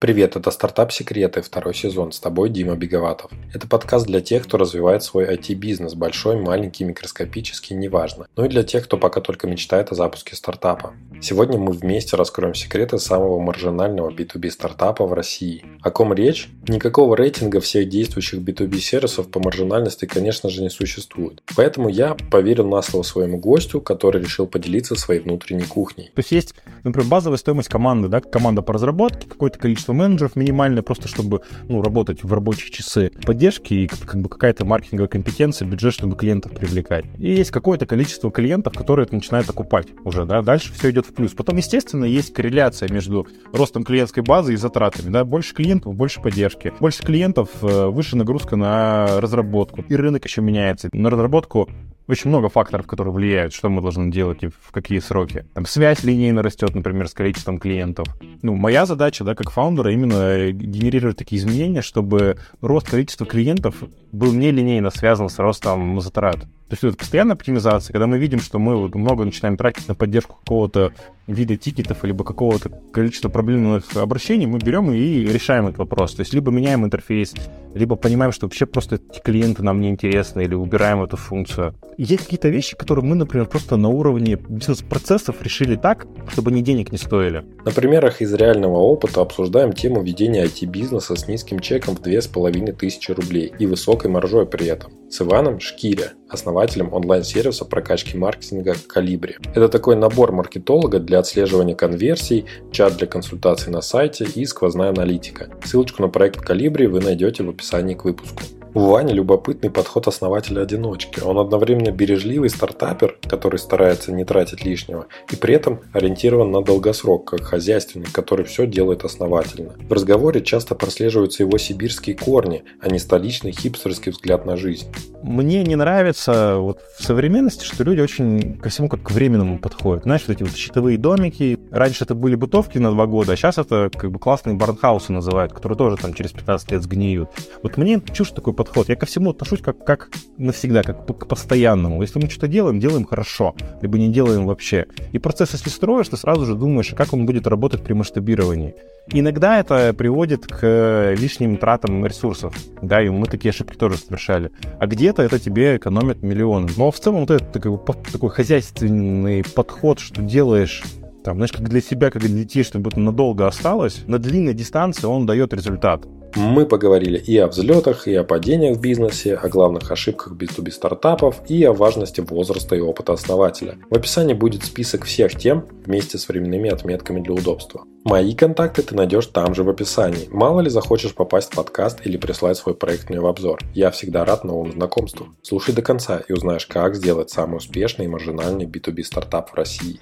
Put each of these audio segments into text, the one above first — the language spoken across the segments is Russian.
Привет, это «Стартап Секреты», второй сезон. С тобой Дима Беговатов. Это подкаст для тех, кто развивает свой IT-бизнес, большой, маленький, микроскопический, неважно. Ну и для тех, кто пока только мечтает о запуске стартапа. Сегодня мы вместе раскроем секреты самого маржинального B2B стартапа в России. О ком речь? Никакого рейтинга всех действующих B2B сервисов по маржинальности, конечно же, не существует. Поэтому я поверил на слово своему гостю, который решил поделиться своей внутренней кухней. То есть есть, например, базовая стоимость команды, да, команда по разработке, какое-то количество количество менеджеров минимальное, просто чтобы ну, работать в рабочие часы поддержки и как бы какая-то маркетинговая компетенция, бюджет, чтобы клиентов привлекать. И есть какое-то количество клиентов, которые это начинают окупать уже, да, дальше все идет в плюс. Потом, естественно, есть корреляция между ростом клиентской базы и затратами, да, больше клиентов, больше поддержки. Больше клиентов, э, выше нагрузка на разработку. И рынок еще меняется. На разработку очень много факторов, которые влияют, что мы должны делать и в какие сроки. Там связь линейно растет, например, с количеством клиентов. Ну, моя задача, да, как фаундера, именно генерировать такие изменения, чтобы рост количества клиентов был не линейно связан с ростом затрат. То есть это постоянная оптимизация, когда мы видим, что мы много начинаем тратить на поддержку какого-то вида тикетов, либо какого-то количества проблемных обращений, мы берем и решаем этот вопрос. То есть либо меняем интерфейс, либо понимаем, что вообще просто эти клиенты нам не интересны, или убираем эту функцию. есть какие-то вещи, которые мы, например, просто на уровне бизнес-процессов решили так, чтобы они денег не стоили. На примерах из реального опыта обсуждаем тему ведения IT-бизнеса с низким чеком в 2500 рублей и высокой маржой при этом. С Иваном Шкиря, основателем онлайн-сервиса прокачки маркетинга «Калибри». Это такой набор маркетолога для отслеживания конверсий, чат для консультаций на сайте и сквозная аналитика. Ссылочку на проект «Калибри» вы найдете в описании к выпуску. У Вани любопытный подход основателя-одиночки. Он одновременно бережливый стартапер, который старается не тратить лишнего, и при этом ориентирован на долгосрок, как хозяйственник, который все делает основательно. В разговоре часто прослеживаются его сибирские корни, а не столичный хипстерский взгляд на жизнь. Мне не нравится вот в современности, что люди очень ко всему как к временному подходят. Знаешь, вот эти вот щитовые домики. Раньше это были бытовки на два года, а сейчас это как бы классные барнхаусы называют, которые тоже там через 15 лет сгниют. Вот мне чушь такой подход. Я ко всему отношусь как, как навсегда, как к постоянному. Если мы что-то делаем, делаем хорошо, либо не делаем вообще. И процесс, если строишь, ты сразу же думаешь, как он будет работать при масштабировании. Иногда это приводит к лишним тратам ресурсов, да, и мы такие ошибки тоже совершали. А где-то это тебе экономит миллионы. Но в целом вот это такой, такой хозяйственный подход, что делаешь там, знаешь, как для себя, как для детей, чтобы это надолго осталось, на длинной дистанции он дает результат. Мы поговорили и о взлетах, и о падениях в бизнесе, о главных ошибках B2B стартапов и о важности возраста и опыта основателя. В описании будет список всех тем вместе с временными отметками для удобства. Мои контакты ты найдешь там же в описании. Мало ли захочешь попасть в подкаст или прислать свой проект мне в обзор. Я всегда рад новому знакомству. Слушай до конца и узнаешь, как сделать самый успешный и маржинальный B2B стартап в России.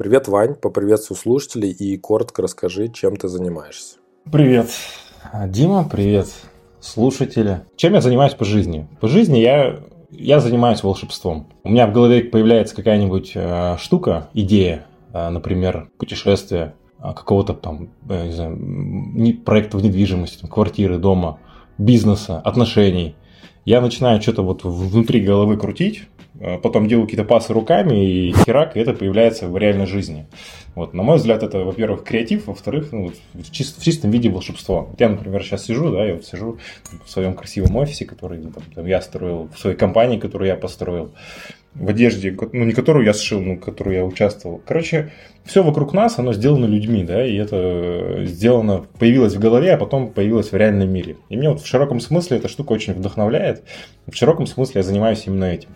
Привет, Вань, поприветствую слушателей и коротко расскажи, чем ты занимаешься. Привет, Дима, привет, слушатели. Чем я занимаюсь по жизни? По жизни я, я занимаюсь волшебством. У меня в голове появляется какая-нибудь э, штука, идея, э, например, путешествие, э, какого-то там, э, не знаю, проекта в недвижимости, там, квартиры, дома, бизнеса, отношений. Я начинаю что-то вот внутри головы крутить, потом делаю какие-то пасы руками, и херак, и это появляется в реальной жизни. Вот, на мой взгляд, это, во-первых, креатив, во-вторых, ну, в, чист, в чистом виде волшебство. Вот я, например, сейчас сижу, да, я вот сижу в своем красивом офисе, который ну, там, там, я строил, в своей компании, которую я построил, в одежде, ну, не которую я сшил, но которую я участвовал. Короче, все вокруг нас, оно сделано людьми, да, и это сделано, появилось в голове, а потом появилось в реальном мире. И мне вот в широком смысле эта штука очень вдохновляет. В широком смысле я занимаюсь именно этим.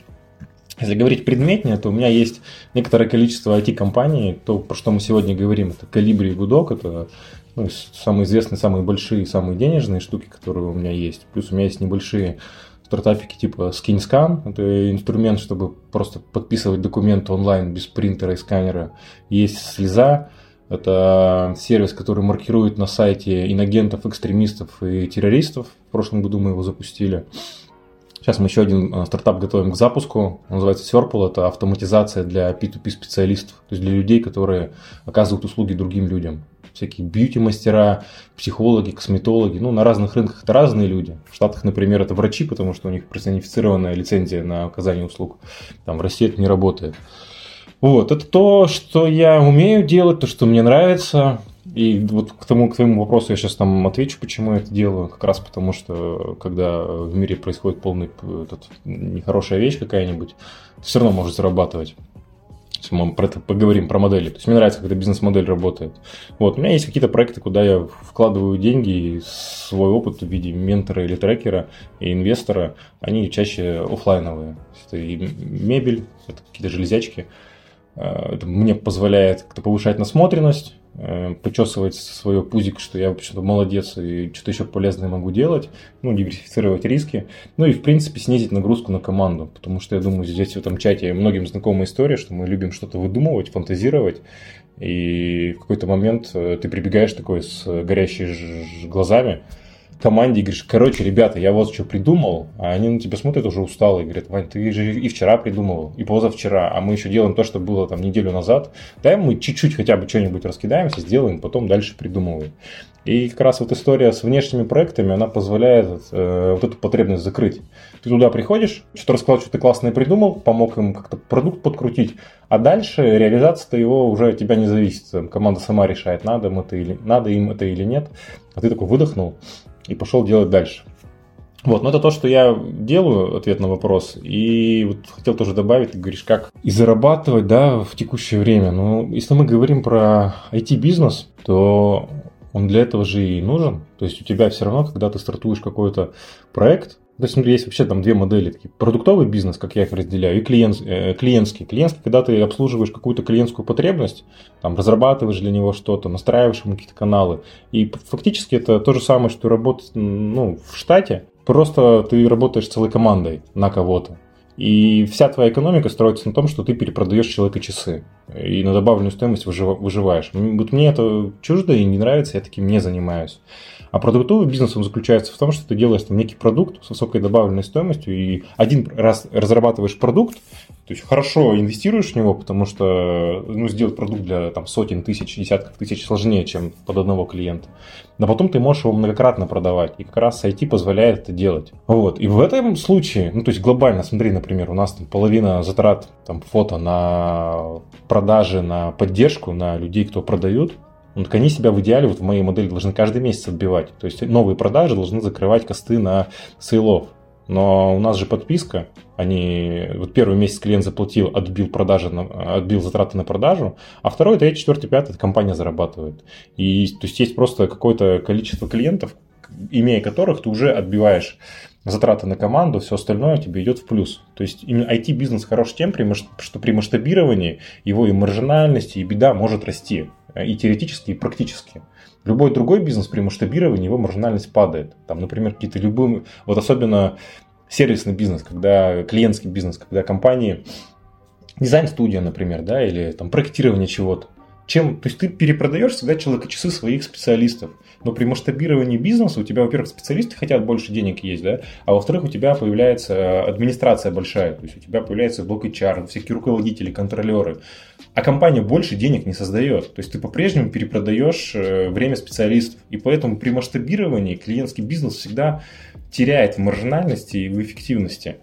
Если говорить предметнее, то у меня есть некоторое количество IT-компаний, то, про что мы сегодня говорим, это Калибри и Гудок, это ну, самые известные, самые большие, самые денежные штуки, которые у меня есть. Плюс у меня есть небольшие стартапики типа SkinScan, это инструмент, чтобы просто подписывать документы онлайн без принтера и сканера. Есть Слеза, это сервис, который маркирует на сайте инагентов, экстремистов и террористов. В прошлом году мы его запустили. Сейчас мы еще один э, стартап готовим к запуску. Он называется Serpal. Это автоматизация для P2P специалистов. То есть для людей, которые оказывают услуги другим людям. Всякие бьюти-мастера, психологи, косметологи. Ну, на разных рынках это разные люди. В Штатах, например, это врачи, потому что у них персонифицированная лицензия на оказание услуг. Там в России это не работает. Вот, это то, что я умею делать, то, что мне нравится. И вот к тому, к твоему вопросу я сейчас там отвечу, почему я это делаю. Как раз потому, что когда в мире происходит полный этот, нехорошая вещь какая-нибудь, ты все равно можешь зарабатывать. Мы про это поговорим, про модели. То есть мне нравится, когда бизнес-модель работает. Вот, у меня есть какие-то проекты, куда я вкладываю деньги, и свой опыт в виде ментора или трекера и инвестора, они чаще офлайновые. Это и мебель, это какие-то железячки. Э, это мне позволяет как-то повышать насмотренность, почесывать свое пузик, что я вообще-то молодец и что-то еще полезное могу делать, ну, диверсифицировать риски, ну и, в принципе, снизить нагрузку на команду, потому что я думаю, здесь в этом чате многим знакомая история, что мы любим что-то выдумывать, фантазировать, и в какой-то момент э, ты прибегаешь такой с горящими глазами, команде и говоришь, короче, ребята, я вот что придумал, а они на тебя смотрят уже усталые, и говорят, Вань, ты же и вчера придумывал, и позавчера, а мы еще делаем то, что было там неделю назад, дай мы чуть-чуть хотя бы что-нибудь раскидаемся, сделаем, потом дальше придумываем. И как раз вот история с внешними проектами, она позволяет э, вот эту потребность закрыть. Ты туда приходишь, что-то рассказал, что ты классное придумал, помог им как-то продукт подкрутить, а дальше реализация-то его уже от тебя не зависит. Команда сама решает, надо им это или, надо им это или нет. А ты такой выдохнул, и пошел делать дальше. Вот, но это то, что я делаю, ответ на вопрос. И вот хотел тоже добавить, ты говоришь, как и зарабатывать, да, в текущее время. Ну, если мы говорим про IT-бизнес, то он для этого же и нужен. То есть у тебя все равно, когда ты стартуешь какой-то проект, то есть, смотри, есть вообще там две модели. Такие, продуктовый бизнес, как я их разделяю, и клиент, э, клиентский. Клиентский, когда ты обслуживаешь какую-то клиентскую потребность, там, разрабатываешь для него что-то, настраиваешь ему какие-то каналы. И фактически это то же самое, что работать ну, в штате, просто ты работаешь целой командой на кого-то. И вся твоя экономика строится на том, что ты перепродаешь человека часы и на добавленную стоимость выживаешь. Вот мне это чуждо и не нравится, я таким не занимаюсь. А продуктовый бизнес он заключается в том, что ты делаешь там некий продукт с высокой добавленной стоимостью, и один раз разрабатываешь продукт, то есть хорошо инвестируешь в него, потому что ну, сделать продукт для там, сотен тысяч, десятков тысяч сложнее, чем под одного клиента. Но потом ты можешь его многократно продавать. И как раз IT позволяет это делать. Вот. И в этом случае, ну то есть глобально, смотри, например, у нас там половина затрат там, фото на продажи, на поддержку, на людей, кто продают, ну, так они себя в идеале, вот в моей модели, должны каждый месяц отбивать. То есть новые продажи должны закрывать косты на сейлов. Но у нас же подписка, они вот первый месяц клиент заплатил, отбил продажи, на, отбил затраты на продажу, а второй, третий, четвертый, пятый компания зарабатывает. И то есть есть просто какое-то количество клиентов, имея которых ты уже отбиваешь затраты на команду, все остальное тебе идет в плюс. То есть именно IT-бизнес хорош тем, что при масштабировании его и маржинальности, и беда может расти. Э, и теоретически, и практически. Любой другой бизнес при масштабировании его маржинальность падает. Там, например, какие-то любые, вот особенно сервисный бизнес, когда клиентский бизнес, когда компании, дизайн-студия, например, да, или там проектирование чего-то. Чем, то есть ты перепродаешь всегда человека часы своих специалистов. Но при масштабировании бизнеса у тебя, во-первых, специалисты хотят больше денег есть, да, а во-вторых, у тебя появляется администрация большая, то есть у тебя появляется блок HR, всякие руководители, контролеры а компания больше денег не создает. То есть ты по-прежнему перепродаешь э, время специалистов. И поэтому при масштабировании клиентский бизнес всегда теряет в маржинальности и в эффективности.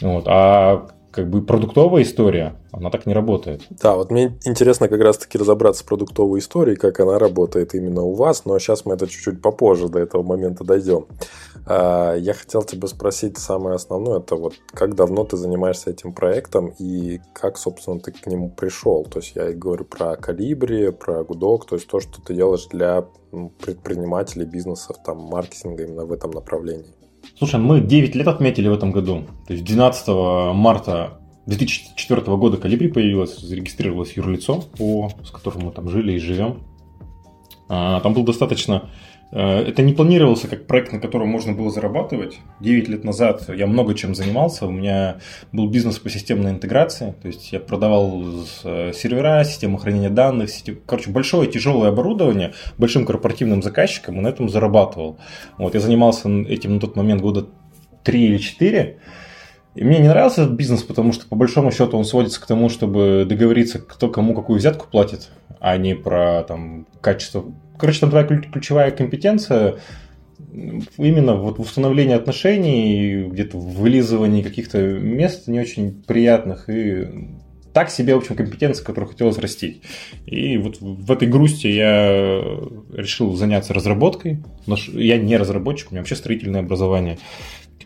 Вот. А как бы продуктовая история, она так не работает. Да, вот мне интересно как раз-таки разобраться с продуктовой историей, как она работает именно у вас, но сейчас мы это чуть-чуть попозже до этого момента дойдем. А, я хотел тебя спросить самое основное, это вот как давно ты занимаешься этим проектом и как, собственно, ты к нему пришел. То есть я и говорю про Калибри, про Гудок, то есть то, что ты делаешь для предпринимателей, бизнесов, там, маркетинга именно в этом направлении. Слушай, мы 9 лет отметили в этом году. То есть 12 марта 2004 года Калибри появилась, зарегистрировалось юрлицо, по, с которым мы там жили и живем. А, там был достаточно это не планировался как проект, на котором можно было зарабатывать. 9 лет назад я много чем занимался. У меня был бизнес по системной интеграции. То есть я продавал э, сервера, систему хранения данных, короче, большое тяжелое оборудование большим корпоративным заказчикам и на этом зарабатывал. Вот, я занимался этим на тот момент года 3 или 4. И мне не нравился этот бизнес, потому что по большому счету он сводится к тому, чтобы договориться, кто кому какую взятку платит, а не про там, качество короче, там твоя ключевая компетенция именно вот в установлении отношений, где-то в вылизывании каких-то мест не очень приятных и так себе, в общем, компетенции, которую хотелось растить. И вот в этой грусти я решил заняться разработкой. Я не разработчик, у меня вообще строительное образование.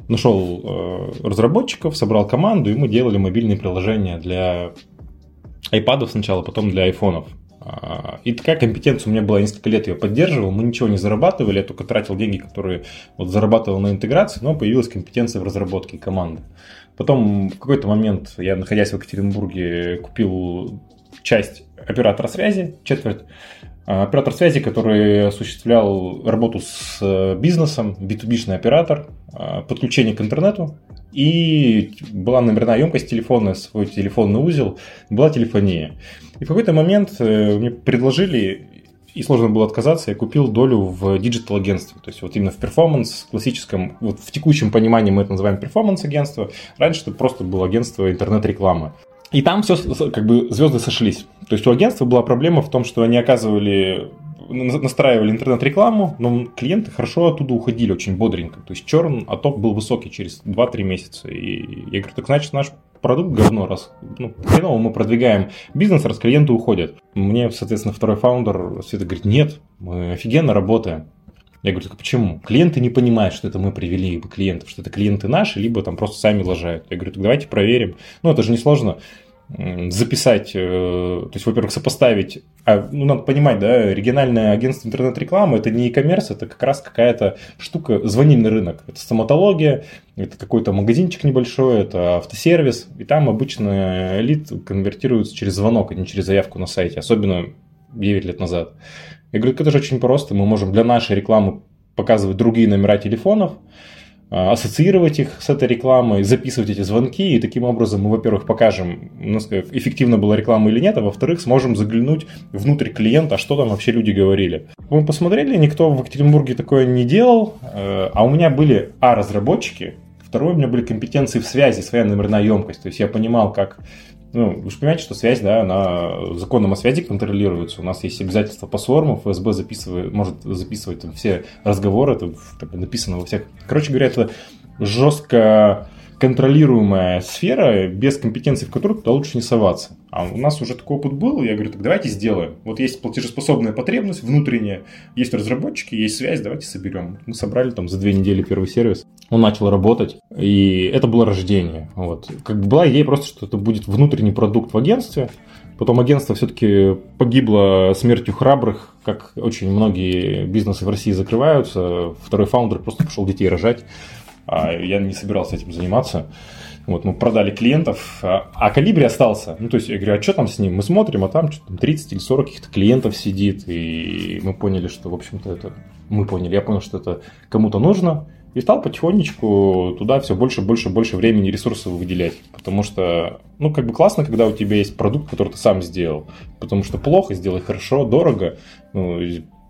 Нашел э, разработчиков, собрал команду, и мы делали мобильные приложения для iPad сначала, потом для айфонов. А, и такая компетенция у меня была, несколько лет ее поддерживал, мы ничего не зарабатывали, я только тратил деньги, которые вот зарабатывал на интеграции, но появилась компетенция в разработке команды. Потом в какой-то момент я, находясь в Екатеринбурге, купил часть оператора связи, четверть, оператор связи, который осуществлял работу с э, бизнесом, B2B -шный оператор, а, подключение к интернету, и была номерная емкость телефона, свой телефонный узел, была телефония. И в какой-то момент э, мне предложили, и сложно было отказаться, я купил долю в digital -агентстве. То есть вот именно в performance, классическом, вот в текущем понимании мы это называем performance -агентство. Раньше это просто было агентство интернет-рекламы. И там все, как бы, звезды сошлись. То есть у агентства была проблема в том, что они оказывали настраивали интернет-рекламу, но клиенты хорошо оттуда уходили очень бодренько. То есть черн отток был высокий через 2-3 месяца. И я говорю, так значит наш продукт говно, раз ну, хреново мы продвигаем бизнес, раз клиенты уходят. Мне, соответственно, второй фаундер Света говорит, нет, мы офигенно работаем. Я говорю, так почему? Клиенты не понимают, что это мы привели клиентов, что это клиенты наши, либо там просто сами лажают. Я говорю, так давайте проверим. Ну, это же несложно записать, э, то есть, во-первых, сопоставить, а, ну, надо понимать, да, региональное агентство интернет-рекламы это не e-commerce, это как раз какая-то штука, звонильный рынок, это стоматология, это какой-то магазинчик небольшой, это автосервис, и там обычно лид конвертируется через звонок, а не через заявку на сайте, особенно 9 лет назад. Я говорю, это же очень просто, мы можем для нашей рекламы показывать другие номера телефонов, ассоциировать их с этой рекламой, записывать эти звонки, и таким образом мы, во-первых, покажем, насколько эффективна была реклама или нет, а во-вторых, сможем заглянуть внутрь клиента, а что там вообще люди говорили. Мы посмотрели, никто в Екатеринбурге такое не делал, э, а у меня были, а, разработчики, второе, у меня были компетенции в связи, своя номерная емкость, то есть я понимал, как ну, вы же понимаете, что связь, да, она законом о связи контролируется. У нас есть обязательства по СОРМу, ФСБ записывает, может записывать там, все разговоры, это написано во всех. Короче говоря, это жестко контролируемая сфера, без компетенции в которую туда лучше не соваться. А у нас уже такой опыт был, я говорю, так давайте сделаем. Вот есть платежеспособная потребность внутренняя, есть разработчики, есть связь, давайте соберем. Мы собрали там за две недели первый сервис, он начал работать, и это было рождение. Вот. Как бы была идея просто, что это будет внутренний продукт в агентстве, Потом агентство все-таки погибло смертью храбрых, как очень многие бизнесы в России закрываются. Второй фаундер просто пошел детей рожать я не собирался этим заниматься. Вот, мы продали клиентов, а, а Калибри остался. Ну, то есть, я говорю, а что там с ним? Мы смотрим, а там что там 30 или 40 каких-то клиентов сидит, и мы поняли, что, в общем-то, это... Мы поняли, я понял, что это кому-то нужно, и стал потихонечку туда все больше, больше, больше времени и ресурсов выделять. Потому что, ну, как бы классно, когда у тебя есть продукт, который ты сам сделал. Потому что плохо, сделай хорошо, дорого. Ну,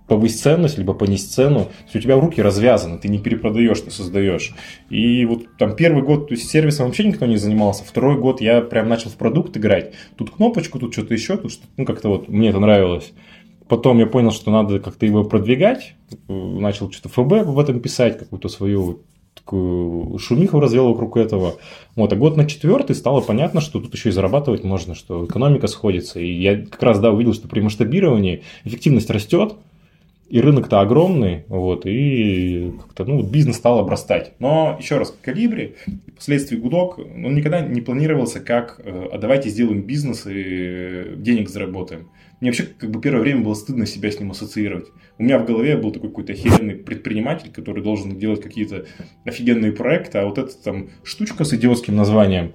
повысить ценность, либо понизить цену. Если у тебя руки развязаны, ты не перепродаешь, ты создаешь. И вот там первый год, то есть сервисом вообще никто не занимался. Второй год я прям начал в продукт играть. Тут кнопочку, тут что-то еще, тут что ну как-то вот мне это нравилось. Потом я понял, что надо как-то его продвигать. Начал что-то ФБ в этом писать, какую-то свою такую шумиху развел вокруг этого. Вот, а год на четвертый стало понятно, что тут еще и зарабатывать можно, что экономика сходится. И я как раз, да, увидел, что при масштабировании эффективность растет, и рынок-то огромный, вот, и как-то, ну, бизнес стал обрастать. Но, еще раз, Калибри, впоследствии Гудок, он никогда не планировался как, э, а давайте сделаем бизнес и денег заработаем. Мне вообще, как бы, первое время было стыдно себя с ним ассоциировать. У меня в голове был такой какой-то охеренный предприниматель, который должен делать какие-то офигенные проекты, а вот эта там штучка с идиотским названием,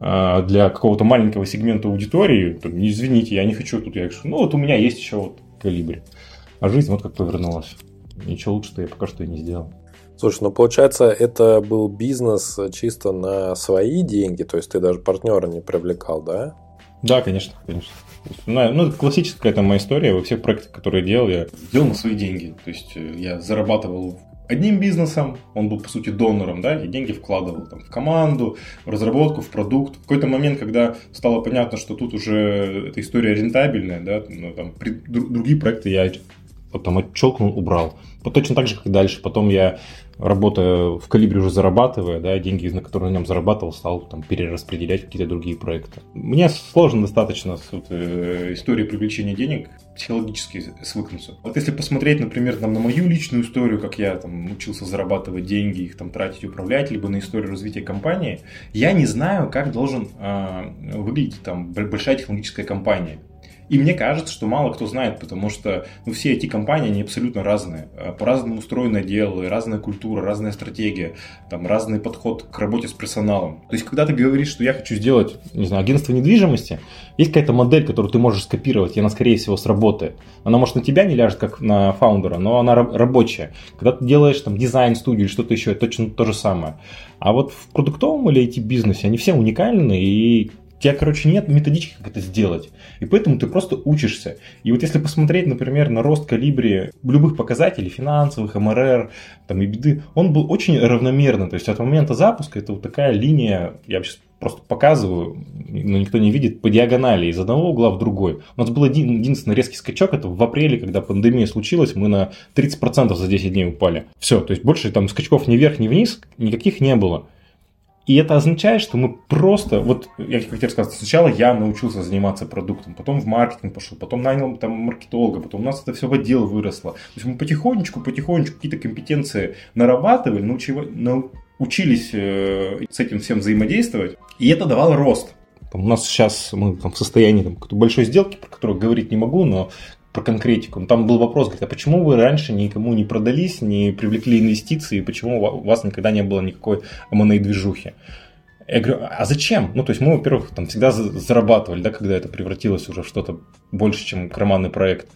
э, для какого-то маленького сегмента аудитории, там, извините, я не хочу тут, я говорю, ну вот у меня есть еще вот калибри. А жизнь вот как повернулась. Ничего лучше-то я пока что и не сделал. Слушай, ну получается, это был бизнес чисто на свои деньги, то есть ты даже партнера не привлекал, да? Да, конечно, конечно. Ну, ну это классическая какая-то моя история. Во всех проектах, которые я делал, я делал на свои деньги. То есть э, я зарабатывал одним бизнесом, он был, по сути, донором, да, и деньги вкладывал там, в команду, в разработку, в продукт. В какой-то момент, когда стало понятно, что тут уже эта история рентабельная, да, ну, там, при, другие проекты я вот там отщелкнул, убрал. точно так же, как и дальше. Потом я, работая в калибре уже зарабатывая, да, деньги, на которые на нем зарабатывал, стал там перераспределять какие-то другие проекты. Мне сложно достаточно с вот, э, историей привлечения денег психологически свыкнуться. Вот если посмотреть, например, там, на мою личную историю, как я там учился зарабатывать деньги, их там тратить, управлять, либо на историю развития компании, я не знаю, как должен э, выглядеть там большая технологическая компания. И мне кажется, что мало кто знает, потому что ну, все эти компании, они абсолютно разные. Э, по-разному устроено дело, разная культура, разная стратегия, там, разный подход к работе с персоналом. То есть, когда ты говоришь, что я хочу сделать, не знаю, агентство недвижимости, есть какая-то модель, которую ты можешь скопировать, и она, скорее всего, сработает. Она, может, на тебя не ляжет, как на фаундера, но она рабочая. Когда ты делаешь там дизайн-студию или что-то еще, это точно то же самое. А вот в продуктовом или IT-бизнесе они все уникальны, и тебя, короче, нет методички, как это сделать. И поэтому ты просто учишься. И вот если посмотреть, например, на рост калибри любых показателей, финансовых, МРР, там, и беды, он был очень равномерный. То есть от момента запуска это вот такая линия, я сейчас просто показываю, но никто не видит, по диагонали из одного угла в другой. У нас был один, единственный резкий скачок, это в апреле, когда пандемия случилась, мы на 30% за 10 дней упали. Все, то есть больше там скачков ни вверх, ни вниз никаких не было. И это означает, что мы просто, вот я тебе рассказал, сначала я научился заниматься продуктом, потом в маркетинг пошел, потом нанял там маркетолога, потом у нас это все в отдел выросло. То есть мы потихонечку, потихонечку какие-то компетенции нарабатывали, научили, научились э, с этим всем взаимодействовать, и это давало рост. у нас сейчас мы там, в состоянии там, какой-то большой сделки, про которую говорить не могу, но про конкретику. Ну, там был вопрос, говорит, а почему вы раньше никому не продались, не привлекли инвестиции, почему у вас никогда не было никакой M&A движухи? Я говорю, а зачем? Ну, то есть мы, во-первых, там всегда зарабатывали, да, когда это превратилось уже в что-то больше, чем карманный проект.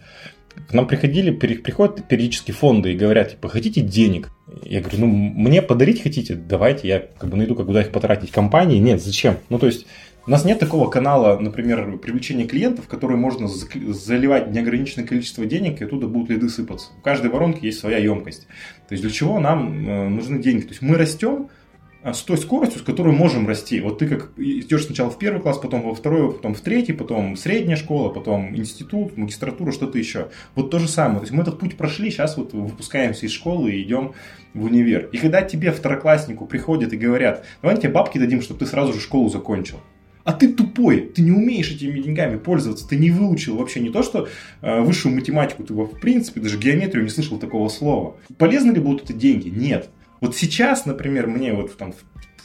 К нам приходили, приходят периодически фонды и говорят, типа, хотите денег? Я говорю, ну, мне подарить хотите? Давайте, я как бы найду, куда их потратить. Компании? Нет, зачем? Ну, то есть у нас нет такого канала, например, привлечения клиентов, в который можно заливать неограниченное количество денег, и оттуда будут лиды сыпаться. У каждой воронки есть своя емкость. То есть для чего нам э, нужны деньги? То есть мы растем а, с той скоростью, с которой можем расти. Вот ты как идешь сначала в первый класс, потом во второй, потом в третий, потом средняя школа, потом институт, магистратура, что-то еще. Вот то же самое. То есть мы этот путь прошли, сейчас вот выпускаемся из школы и идем в универ. И когда тебе второкласснику приходят и говорят, давай тебе бабки дадим, чтобы ты сразу же школу закончил а ты тупой, ты не умеешь этими деньгами пользоваться, ты не выучил вообще не то, что э, высшую математику, ты в принципе даже геометрию не слышал такого слова. Полезны ли будут эти деньги? Нет. Вот сейчас, например, мне вот там,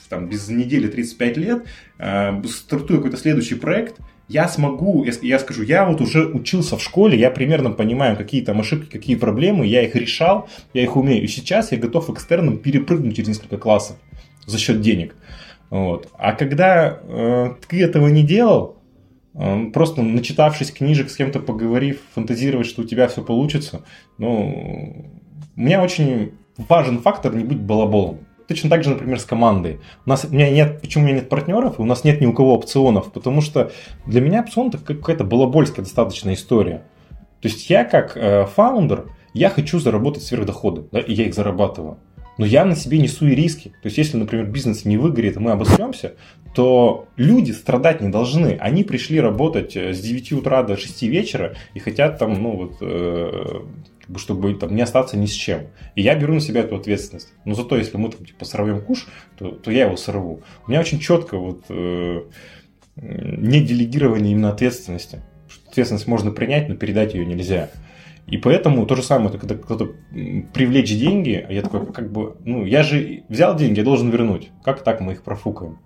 там без недели 35 лет, э, стартую какой-то следующий проект, я смогу, я, я скажу, я вот уже учился в школе, я примерно понимаю, какие там ошибки, какие проблемы, я их решал, я их умею. И сейчас я готов экстерном перепрыгнуть через несколько классов за счет денег. Вот. А когда э, ты этого не делал, э, просто начитавшись книжек, с кем-то поговорив, фантазировать, что у тебя все получится, ну, у меня очень важен фактор не быть балаболом. Точно так же, например, с командой. У нас у меня нет, почему у меня нет партнеров, у нас нет ни у кого опционов, потому что для меня опцион это какая-то балабольская достаточно история. То есть я как э, фаундер, я хочу заработать сверхдоходы, да, и я их зарабатываю но я на себе несу и риски. То есть, если, например, бизнес не выгорит, мы обосремся, то люди страдать не должны. Они пришли работать э, с 9 утра до 6 вечера и хотят там, ну вот, э, чтобы там не остаться ни с чем. И я беру на себя эту ответственность. Но зато, если мы там типа сорвем куш, то, то я его сорву. У меня очень четко вот э, не делегирование именно ответственности. Ответственность можно принять, но передать ее нельзя. И поэтому то же самое, когда кто-то привлечь деньги, а я такой, как бы, ну, я же взял деньги, я должен вернуть. Как так мы их профукаем?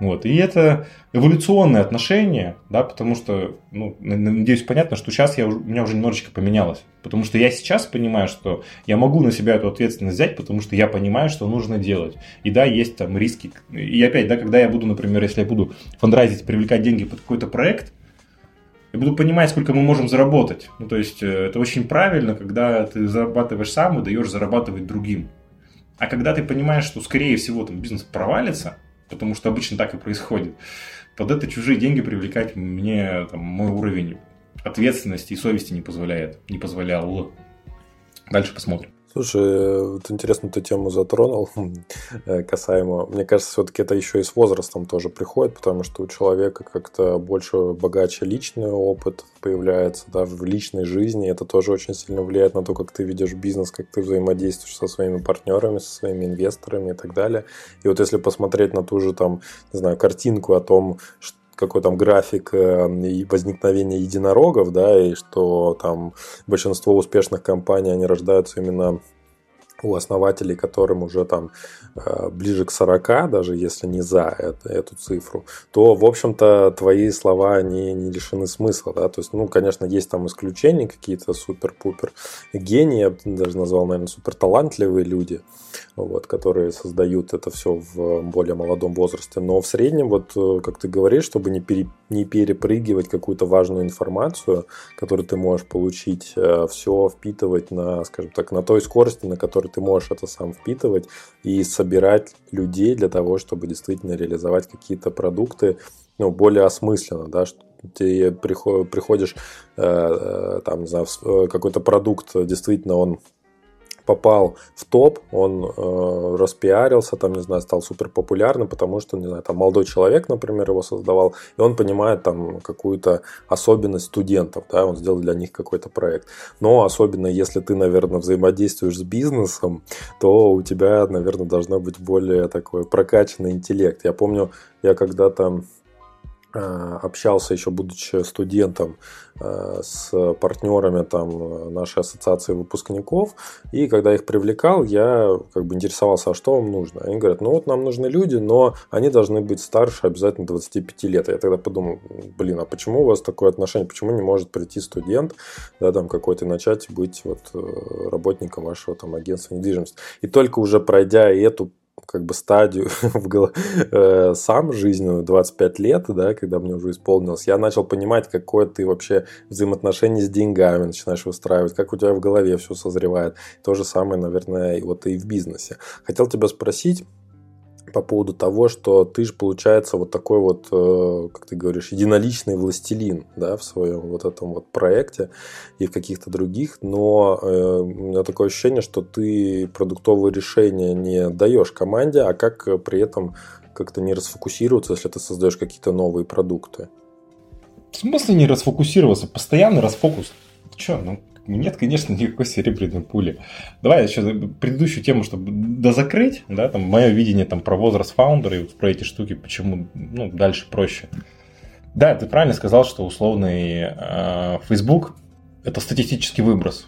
Вот. И это эволюционное отношение, да, потому что, ну, надеюсь, понятно, что сейчас я, у меня уже немножечко поменялось. Потому что я сейчас понимаю, что я могу на себя эту ответственность взять, потому что я понимаю, что нужно делать. И да, есть там риски. И опять, да, когда я буду, например, если я буду фандрайзить, привлекать деньги под какой-то проект, я буду понимать, сколько мы можем заработать. Ну, то есть, э, это очень правильно, когда ты зарабатываешь сам и даешь зарабатывать другим. А когда ты понимаешь, что, скорее всего, там бизнес провалится, потому что обычно так и происходит, под это чужие деньги привлекать мне там, мой уровень ответственности и совести не позволяет, не позволял. Дальше посмотрим. Слушай, вот интересно ты тему затронул э, касаемо. Мне кажется, все-таки это еще и с возрастом тоже приходит, потому что у человека как-то больше богаче личный опыт появляется, да, в личной жизни. Это тоже очень сильно влияет на то, как ты ведешь бизнес, как ты взаимодействуешь со своими партнерами, со своими инвесторами и так далее. И вот если посмотреть на ту же там, не знаю, картинку о том, что какой там график э, возникновения единорогов, да, и что там большинство успешных компаний, они рождаются именно у основателей, которым уже там э, ближе к 40, даже если не за это, эту цифру, то, в общем-то, твои слова не, не лишены смысла, да, то есть, ну, конечно, есть там исключения какие-то супер-пупер гении, я бы даже назвал, наверное, супер талантливые люди, вот, которые создают это все в более молодом возрасте. Но в среднем, вот, э, как ты говоришь, чтобы не, пере, не перепрыгивать какую-то важную информацию, которую ты можешь получить, э, все впитывать на, скажем так, на той скорости, на которой ты можешь это сам впитывать и собирать людей для того, чтобы действительно реализовать какие-то продукты ну, более осмысленно, да, что ты приходишь, э, там, не знаю, какой-то продукт, действительно, он попал в топ, он э, распиарился, там, не знаю, стал супер популярным, потому что, не знаю, там молодой человек, например, его создавал, и он понимает там какую-то особенность студентов, да, он сделал для них какой-то проект. Но особенно если ты, наверное, взаимодействуешь с бизнесом, то у тебя, наверное, должно быть более такой прокачанный интеллект. Я помню, я когда-то общался еще будучи студентом э, с партнерами там нашей ассоциации выпускников, и когда их привлекал, я как бы интересовался, а что вам нужно? Они говорят, ну вот нам нужны люди, но они должны быть старше обязательно 25 лет. Я тогда подумал, блин, а почему у вас такое отношение? Почему не может прийти студент, да, там какой-то начать быть вот э, работником вашего там агентства недвижимости? И только уже пройдя эту как бы стадию в гол... э, сам жизненную 25 лет, да, когда мне уже исполнилось, я начал понимать, какое ты вообще взаимоотношение с деньгами начинаешь выстраивать, как у тебя в голове все созревает. То же самое, наверное, вот и в бизнесе. Хотел тебя спросить, по поводу того, что ты же, получается, вот такой вот, э, как ты говоришь, единоличный властелин, да, в своем вот этом вот проекте и в каких-то других, но э, у меня такое ощущение, что ты продуктовые решения не даешь команде, а как при этом как-то не расфокусироваться, если ты создаешь какие-то новые продукты? В смысле не расфокусироваться? Постоянный расфокус. Че, ну нет, конечно, никакой серебряной пули. Давай еще предыдущую тему, чтобы дозакрыть, да, там мое видение там про возраст фаундера и про эти штуки, почему ну, дальше проще. Да, ты правильно сказал, что условный э, Facebook это статистический выброс.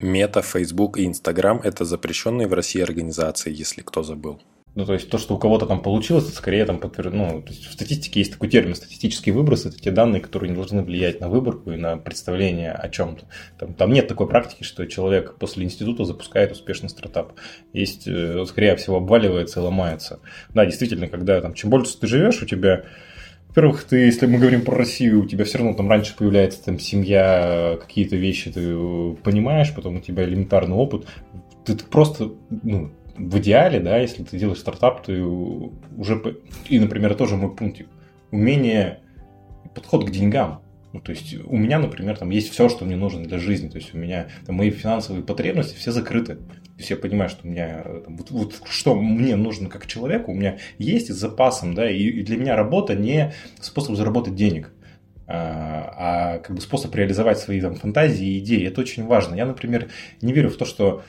Мета, Facebook и Instagram – это запрещенные в России организации, если кто забыл. Ну, то есть то, что у кого-то там получилось, это скорее там подтвер... ну, то есть в статистике есть такой термин статистический выброс, это те данные, которые не должны влиять на выборку и на представление о чем-то. Там, там нет такой практики, что человек после института запускает успешный стартап. Есть, э, скорее всего, обваливается и ломается. Да, действительно, когда там, чем больше ты живешь, у тебя во-первых, ты, если мы говорим про Россию, у тебя все равно там раньше появляется там семья, какие-то вещи ты понимаешь, потом у тебя элементарный опыт. Ты, ты просто ну, в идеале, да, если ты делаешь стартап, ты уже, и, например, тоже мой пунктик, умение, подход к деньгам. Ну, то есть у меня, например, там есть все, что мне нужно для жизни. То есть у меня там, мои финансовые потребности все закрыты. То есть что у меня там, вот, вот что мне нужно как человеку, у меня есть с запасом, да, и, и для меня работа не способ заработать денег а, а как бы способ реализовать свои там фантазии и идеи. Это очень важно. Я, например, не верю в то, что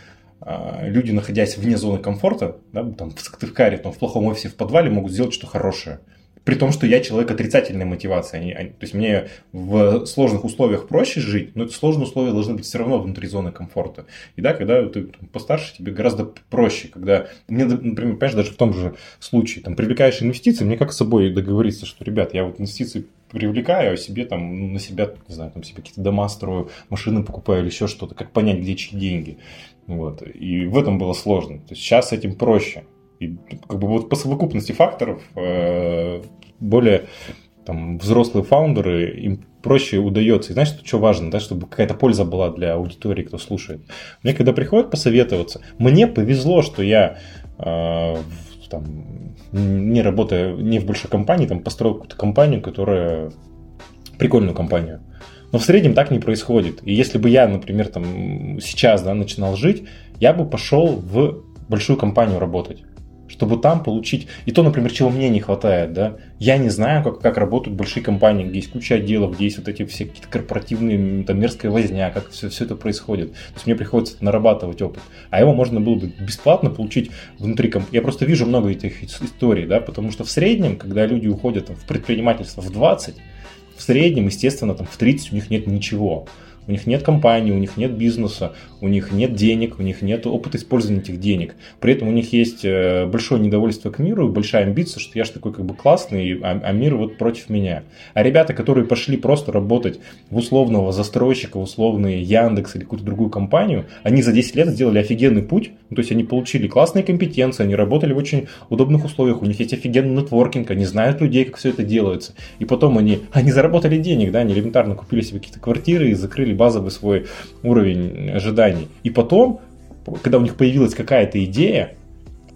люди, находясь вне зоны комфорта, да, там, в Сыктывкаре, там, в плохом офисе, в подвале, могут сделать что-то хорошее. При том, что я человек отрицательной мотивации. Они, они, то есть мне в сложных условиях проще жить, но эти сложные условия должны быть все равно внутри зоны комфорта. И да, когда ты постарше, тебе гораздо проще. Когда мне, например, понимаешь, даже в том же случае, там, привлекаешь инвестиции, мне как с собой договориться, что, ребят, я вот инвестиции привлекаю, а себе там, на себя, не знаю, там себе какие-то дома строю, машины покупаю или еще что-то, как понять, где чьи деньги. Вот. И в этом было сложно. То есть сейчас с этим проще. И как бы вот по совокупности факторов э, более там, взрослые фаундеры, им проще удается. И знаешь, что важно, да, чтобы какая-то польза была для аудитории, кто слушает. Мне когда приходят посоветоваться, мне повезло, что я э, там, не работая не в большой компании, там построил какую-то компанию, которая прикольную компанию. Но в среднем так не происходит. И если бы я, например, там сейчас да, начинал жить, я бы пошел в большую компанию работать чтобы там получить... И то, например, чего мне не хватает, да. Я не знаю, как, как работают большие компании, где есть куча отделов, где есть вот эти все какие-то корпоративные, там, мерзкая возня, как все, все это происходит. То есть мне приходится нарабатывать опыт. А его можно было бы бесплатно получить внутри компании. Я просто вижу много этих историй, да, потому что в среднем, когда люди уходят там, в предпринимательство в 20, в среднем, естественно, там в 30 у них нет ничего. У них нет компании, у них нет бизнеса, у них нет денег, у них нет опыта использования этих денег. При этом у них есть э, большое недовольство к миру большая амбиция, что я же такой как бы классный, а, а мир вот против меня. А ребята, которые пошли просто работать в условного застройщика, в условный Яндекс или какую-то другую компанию, они за 10 лет сделали офигенный путь, ну, то есть они получили классные компетенции, они работали в очень удобных условиях, у них есть офигенный нетворкинг, они знают людей, как все это делается. И потом они, они заработали денег, да, они элементарно купили себе какие-то квартиры и закрыли базовый свой уровень ожиданий. И потом, когда у них появилась какая-то идея,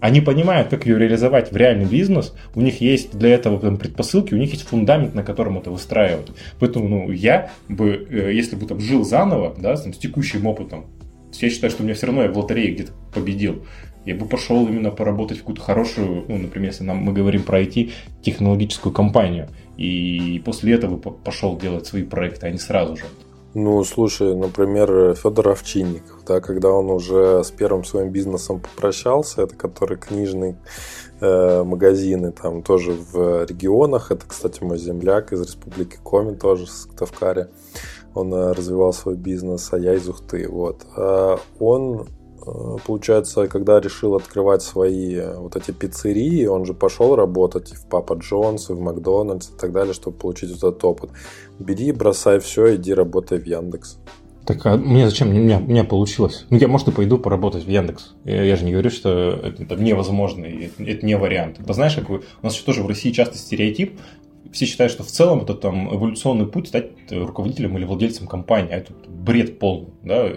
они понимают, как ее реализовать в реальный бизнес, у них есть для этого там, предпосылки, у них есть фундамент, на котором это выстраивать. Поэтому ну, я бы, э, если бы там жил заново, да, с, с текущим опытом, я считаю, что у меня все равно я в лотерее где-то победил. Я бы пошел именно поработать в какую-то хорошую, ну, например, если нам, мы говорим про IT, технологическую компанию. И после этого пошел делать свои проекты, а не сразу же. Ну, слушай, например, Федор Овчинников, да, когда он уже с первым своим бизнесом попрощался, это который книжный э, магазины там тоже в регионах, это, кстати, мой земляк из Республики Коми тоже, с Ктавкари, он э, развивал свой бизнес, а я из Ухты, вот. А он Э, получается, когда решил открывать свои э, вот эти пиццерии, он же пошел работать и в Папа Джонс, и в Макдональдс и так далее, чтобы получить вот этот опыт. Бери, бросай все, иди работай в Яндекс. Так а мне зачем? У меня, у меня получилось. Ну, я, может, и пойду поработать в Яндекс. Я, я же не говорю, что это, это невозможно, и это, это не вариант. Это знаешь, как вы, у нас еще тоже в России часто стереотип, все считают, что в целом это там эволюционный путь стать руководителем или владельцем компании. А это бред полный. Да?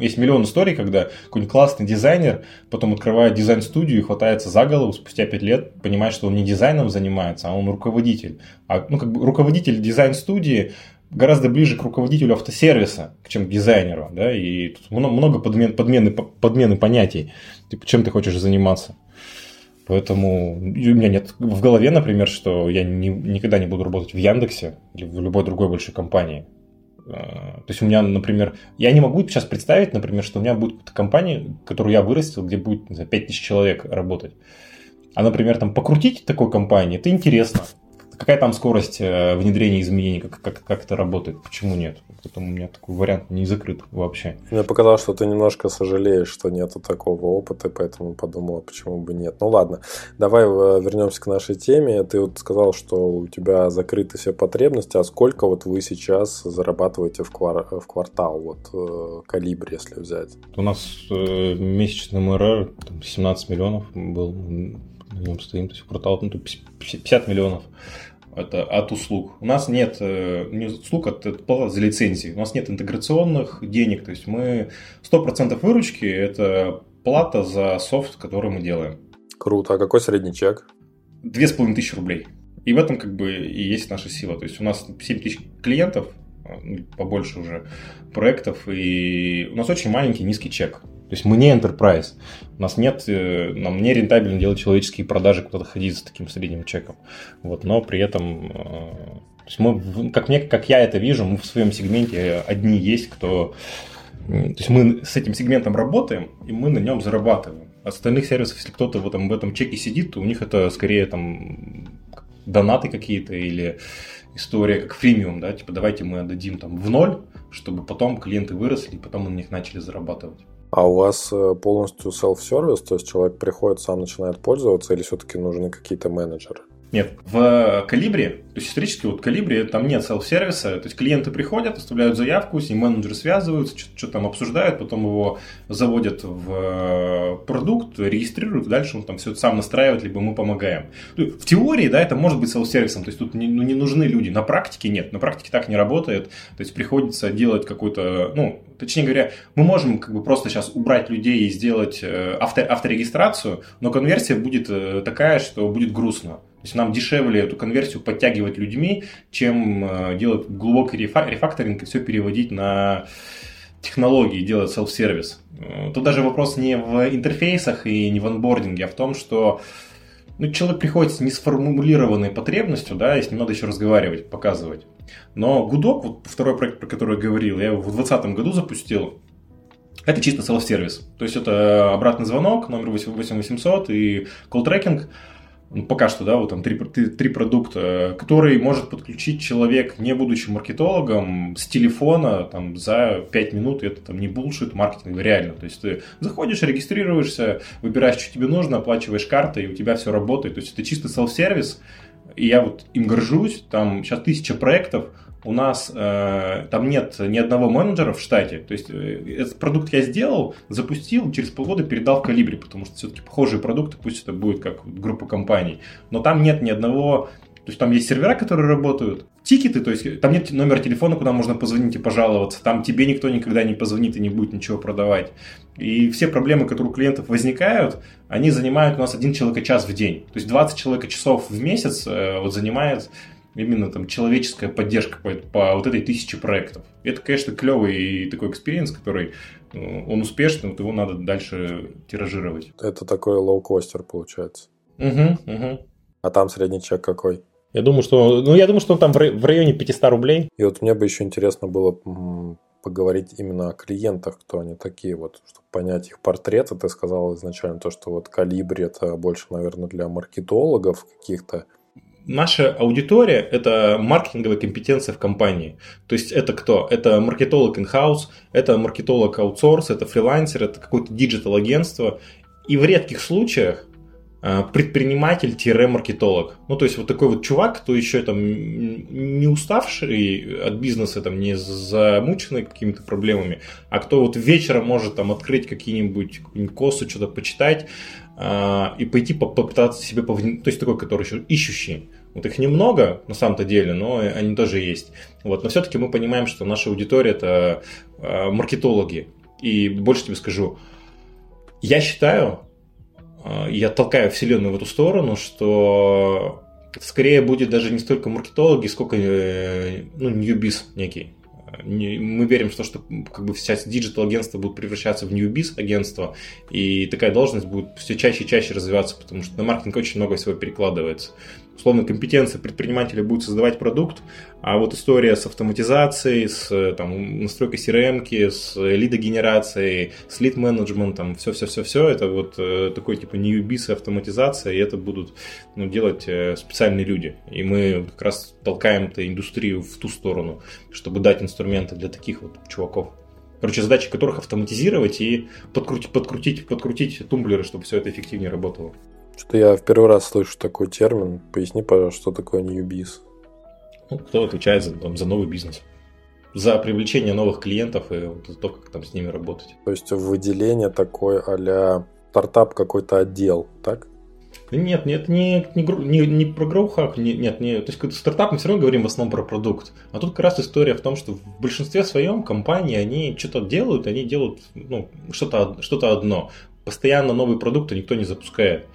Есть миллион историй, когда какой-нибудь классный дизайнер потом открывает дизайн-студию и хватается за голову спустя пять лет, понимает, что он не дизайном занимается, а он руководитель. А ну, как бы руководитель дизайн-студии гораздо ближе к руководителю автосервиса, чем к дизайнеру. Да? И тут много подмен, подмены, подмены понятий. Типа, чем ты хочешь заниматься. Поэтому у меня нет в голове, например, что я не, никогда не буду работать в Яндексе или в любой другой большой компании. А, то есть у меня, например, я не могу сейчас представить, например, что у меня будет компания, которую я вырастил, где будет, не знаю, 5000 человек работать. А, например, там покрутить такой компании, это интересно. Какая там скорость э, внедрения изменений, как, как, как это работает, почему нет? Поэтому у меня такой вариант не закрыт вообще. Мне показалось, что ты немножко сожалеешь, что нету такого опыта, поэтому подумала, почему бы нет. Ну ладно, давай э, вернемся к нашей теме. Ты вот сказал, что у тебя закрыты все потребности, а сколько вот вы сейчас зарабатываете в, квар... в квартал, вот э, калибр, если взять? У нас э, месячный МРР 17 миллионов был, на нем стоим, то есть в квартал ну, 50 миллионов это от услуг. У нас нет э, не услуг, а это плата за лицензии. У нас нет интеграционных денег. То есть мы 100% выручки – это плата за софт, который мы делаем. Круто. А какой средний чек? Две с половиной тысячи рублей. И в этом как бы и есть наша сила. То есть у нас 7 тысяч клиентов, а, ну, побольше уже проектов, и у нас очень маленький низкий чек. То есть мы не enterprise. У нас нет, э, нам не рентабельно делать человеческие продажи, куда-то ходить с таким средним чеком. Вот, но при этом, э, то есть мы, как, мне, как я это вижу, мы в своем сегменте одни есть, кто... То есть мы с этим сегментом работаем, и мы на нем зарабатываем. Остальных сервисов, если кто-то в этом, в этом чеке сидит, то у них это скорее там донаты какие-то или история как фримиум, да, типа давайте мы отдадим там в ноль, чтобы потом клиенты выросли, и потом мы на них начали зарабатывать. А у вас э, полностью self-service, то есть человек приходит, сам начинает пользоваться, или все-таки нужны какие-то менеджеры? Нет, в Калибре, то есть исторически вот в Калибре там нет селф-сервиса, то есть клиенты приходят, оставляют заявку, с ним менеджеры связываются, что-то там обсуждают, потом его заводят в э, продукт, регистрируют, дальше он там все это сам настраивает, либо мы помогаем. В теории, да, это может быть селф-сервисом, то есть тут не, ну, не нужны люди, на практике нет, на практике так не работает, то есть приходится делать какой-то, ну, точнее говоря, мы можем как бы просто сейчас убрать людей и сделать э, авто, авторегистрацию, но конверсия будет э, такая, что будет грустно. То есть нам дешевле эту конверсию подтягивать людьми, чем э, делать глубокий рефакторинг и все переводить на технологии, делать селф-сервис. Э, тут даже вопрос не в интерфейсах и не в анбординге, а в том, что ну, человек приходит с несформулированной потребностью, да, и с ним надо еще разговаривать, показывать. Но гудок, вот второй проект, про который я говорил, я его в 2020 году запустил, это чисто селф-сервис. То есть это обратный звонок, номер 8800 и колл-трекинг. Ну, пока что, да, вот там три, три, продукта, который может подключить человек, не будучи маркетологом, с телефона там, за 5 минут, это там не булшит маркетинг, реально. То есть ты заходишь, регистрируешься, выбираешь, что тебе нужно, оплачиваешь картой, и у тебя все работает. То есть это чисто селф-сервис, и я вот им горжусь, там сейчас тысяча проектов, у нас э, там нет ни одного менеджера в штате. То есть э, этот продукт я сделал, запустил, через полгода передал в Калибре, потому что все-таки похожие продукты, пусть это будет как группа компаний. Но там нет ни одного то есть там есть сервера, которые работают, тикеты, то есть там нет номера телефона, куда можно позвонить и пожаловаться, там тебе никто никогда не позвонит и не будет ничего продавать. И все проблемы, которые у клиентов возникают, они занимают у нас один человек час в день. То есть 20 человека часов в месяц э, вот занимает именно там человеческая поддержка по, по вот этой тысяче проектов. Это, конечно, клевый такой experience, который э, он успешный, вот его надо дальше тиражировать. Это такой лоукостер получается. Угу, угу. А там средний чек какой? Я думаю, что, ну, я думаю, что он там в районе 500 рублей. И вот мне бы еще интересно было поговорить именно о клиентах, кто они такие, вот, чтобы понять их портреты. Ты сказал изначально то, что вот калибри это больше, наверное, для маркетологов каких-то. Наша аудитория – это маркетинговые компетенции в компании. То есть это кто? Это маркетолог in-house, это маркетолог аутсорс, это фрилансер, это какое-то digital -агентство. И в редких случаях Э, предприниматель-маркетолог. Ну, то есть, вот такой вот чувак, кто еще там не уставший от бизнеса, там, не замученный какими-то проблемами, а кто вот вечером может там открыть какие-нибудь кейсы, что-то почитать э, и пойти попытаться себе повнить. То есть, такой, который еще ищущий. Вот их немного на самом-то деле, но они тоже есть. Вот. Но все-таки мы понимаем, что наша аудитория это э, маркетологи. И больше тебе скажу, я считаю, а, я толкаю вселенную в эту сторону, что скорее будет даже не столько маркетологи, сколько э, ну, new biz некий. Мы верим в то, что как бы сейчас digital -агентства будут превращаться в new biz агентство, и такая должность будет все чаще и чаще развиваться, потому что на маркетинг очень много всего перекладывается условно, компетенция предпринимателя будет создавать продукт, а вот история с автоматизацией, с там, настройкой CRM, с лидогенерацией, с лид-менеджментом, все-все-все-все, это вот э, такой типа ньюбис автоматизация, и это будут ну, делать э, специальные люди. И мы как раз толкаем эту индустрию в ту сторону, чтобы дать инструменты для таких вот чуваков. Короче, задачи которых автоматизировать и подкрутить, подкрутить, подкрутить тумблеры, чтобы все это эффективнее работало. Что я в первый раз слышу такой термин. Поясни, пожалуйста, что такое newbiz. Ну, кто отвечает за, там, за новый бизнес? За привлечение новых клиентов и вот, за то, как там с ними работать. То есть выделение такой а стартап какой-то отдел, так? Нет, нет, не, не, не, не про гроухак, не, нет, не, то есть стартап мы все равно говорим в основном про продукт. А тут как раз история в том, что в большинстве своем компании они что-то делают, они делают ну, что-то что одно. Постоянно новые продукты никто не запускает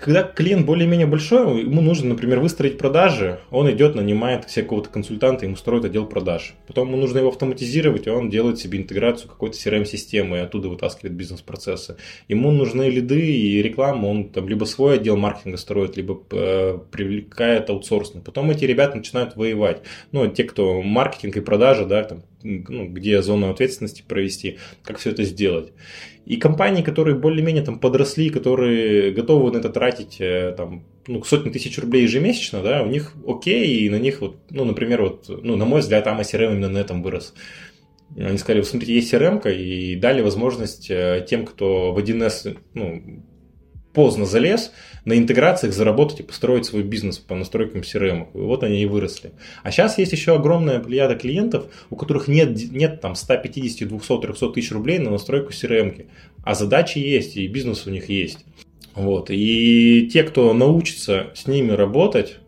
когда клиент более-менее большой, ему нужно, например, выстроить продажи, он идет, нанимает себе какого-то консультанта, ему строит отдел продаж. Потом ему нужно его автоматизировать, и он делает себе интеграцию какой-то CRM-системы и оттуда вытаскивает бизнес-процессы. Ему нужны лиды и реклама, он там либо свой отдел маркетинга строит, либо э, привлекает аутсорсный. Потом эти ребята начинают воевать. Ну, те, кто маркетинг и продажа, да, там, ну, где зону ответственности провести, как все это сделать. И компании, которые более-менее там подросли, которые готовы на это тратить э, там, ну, сотни тысяч рублей ежемесячно, да, у них окей, и на них вот, ну, например, вот, ну, на мой взгляд, там CRM именно на этом вырос. Они сказали, смотрите, есть CRM, и дали возможность э, тем, кто в 1С, ну, поздно залез, на интеграциях заработать и построить свой бизнес по настройкам CRM. И вот они и выросли. А сейчас есть еще огромная плеяда клиентов, у которых нет, нет там 150, 200, 300 тысяч рублей на настройку CRM. А задачи есть, и бизнес у них есть. Вот. И те, кто научится с ними работать,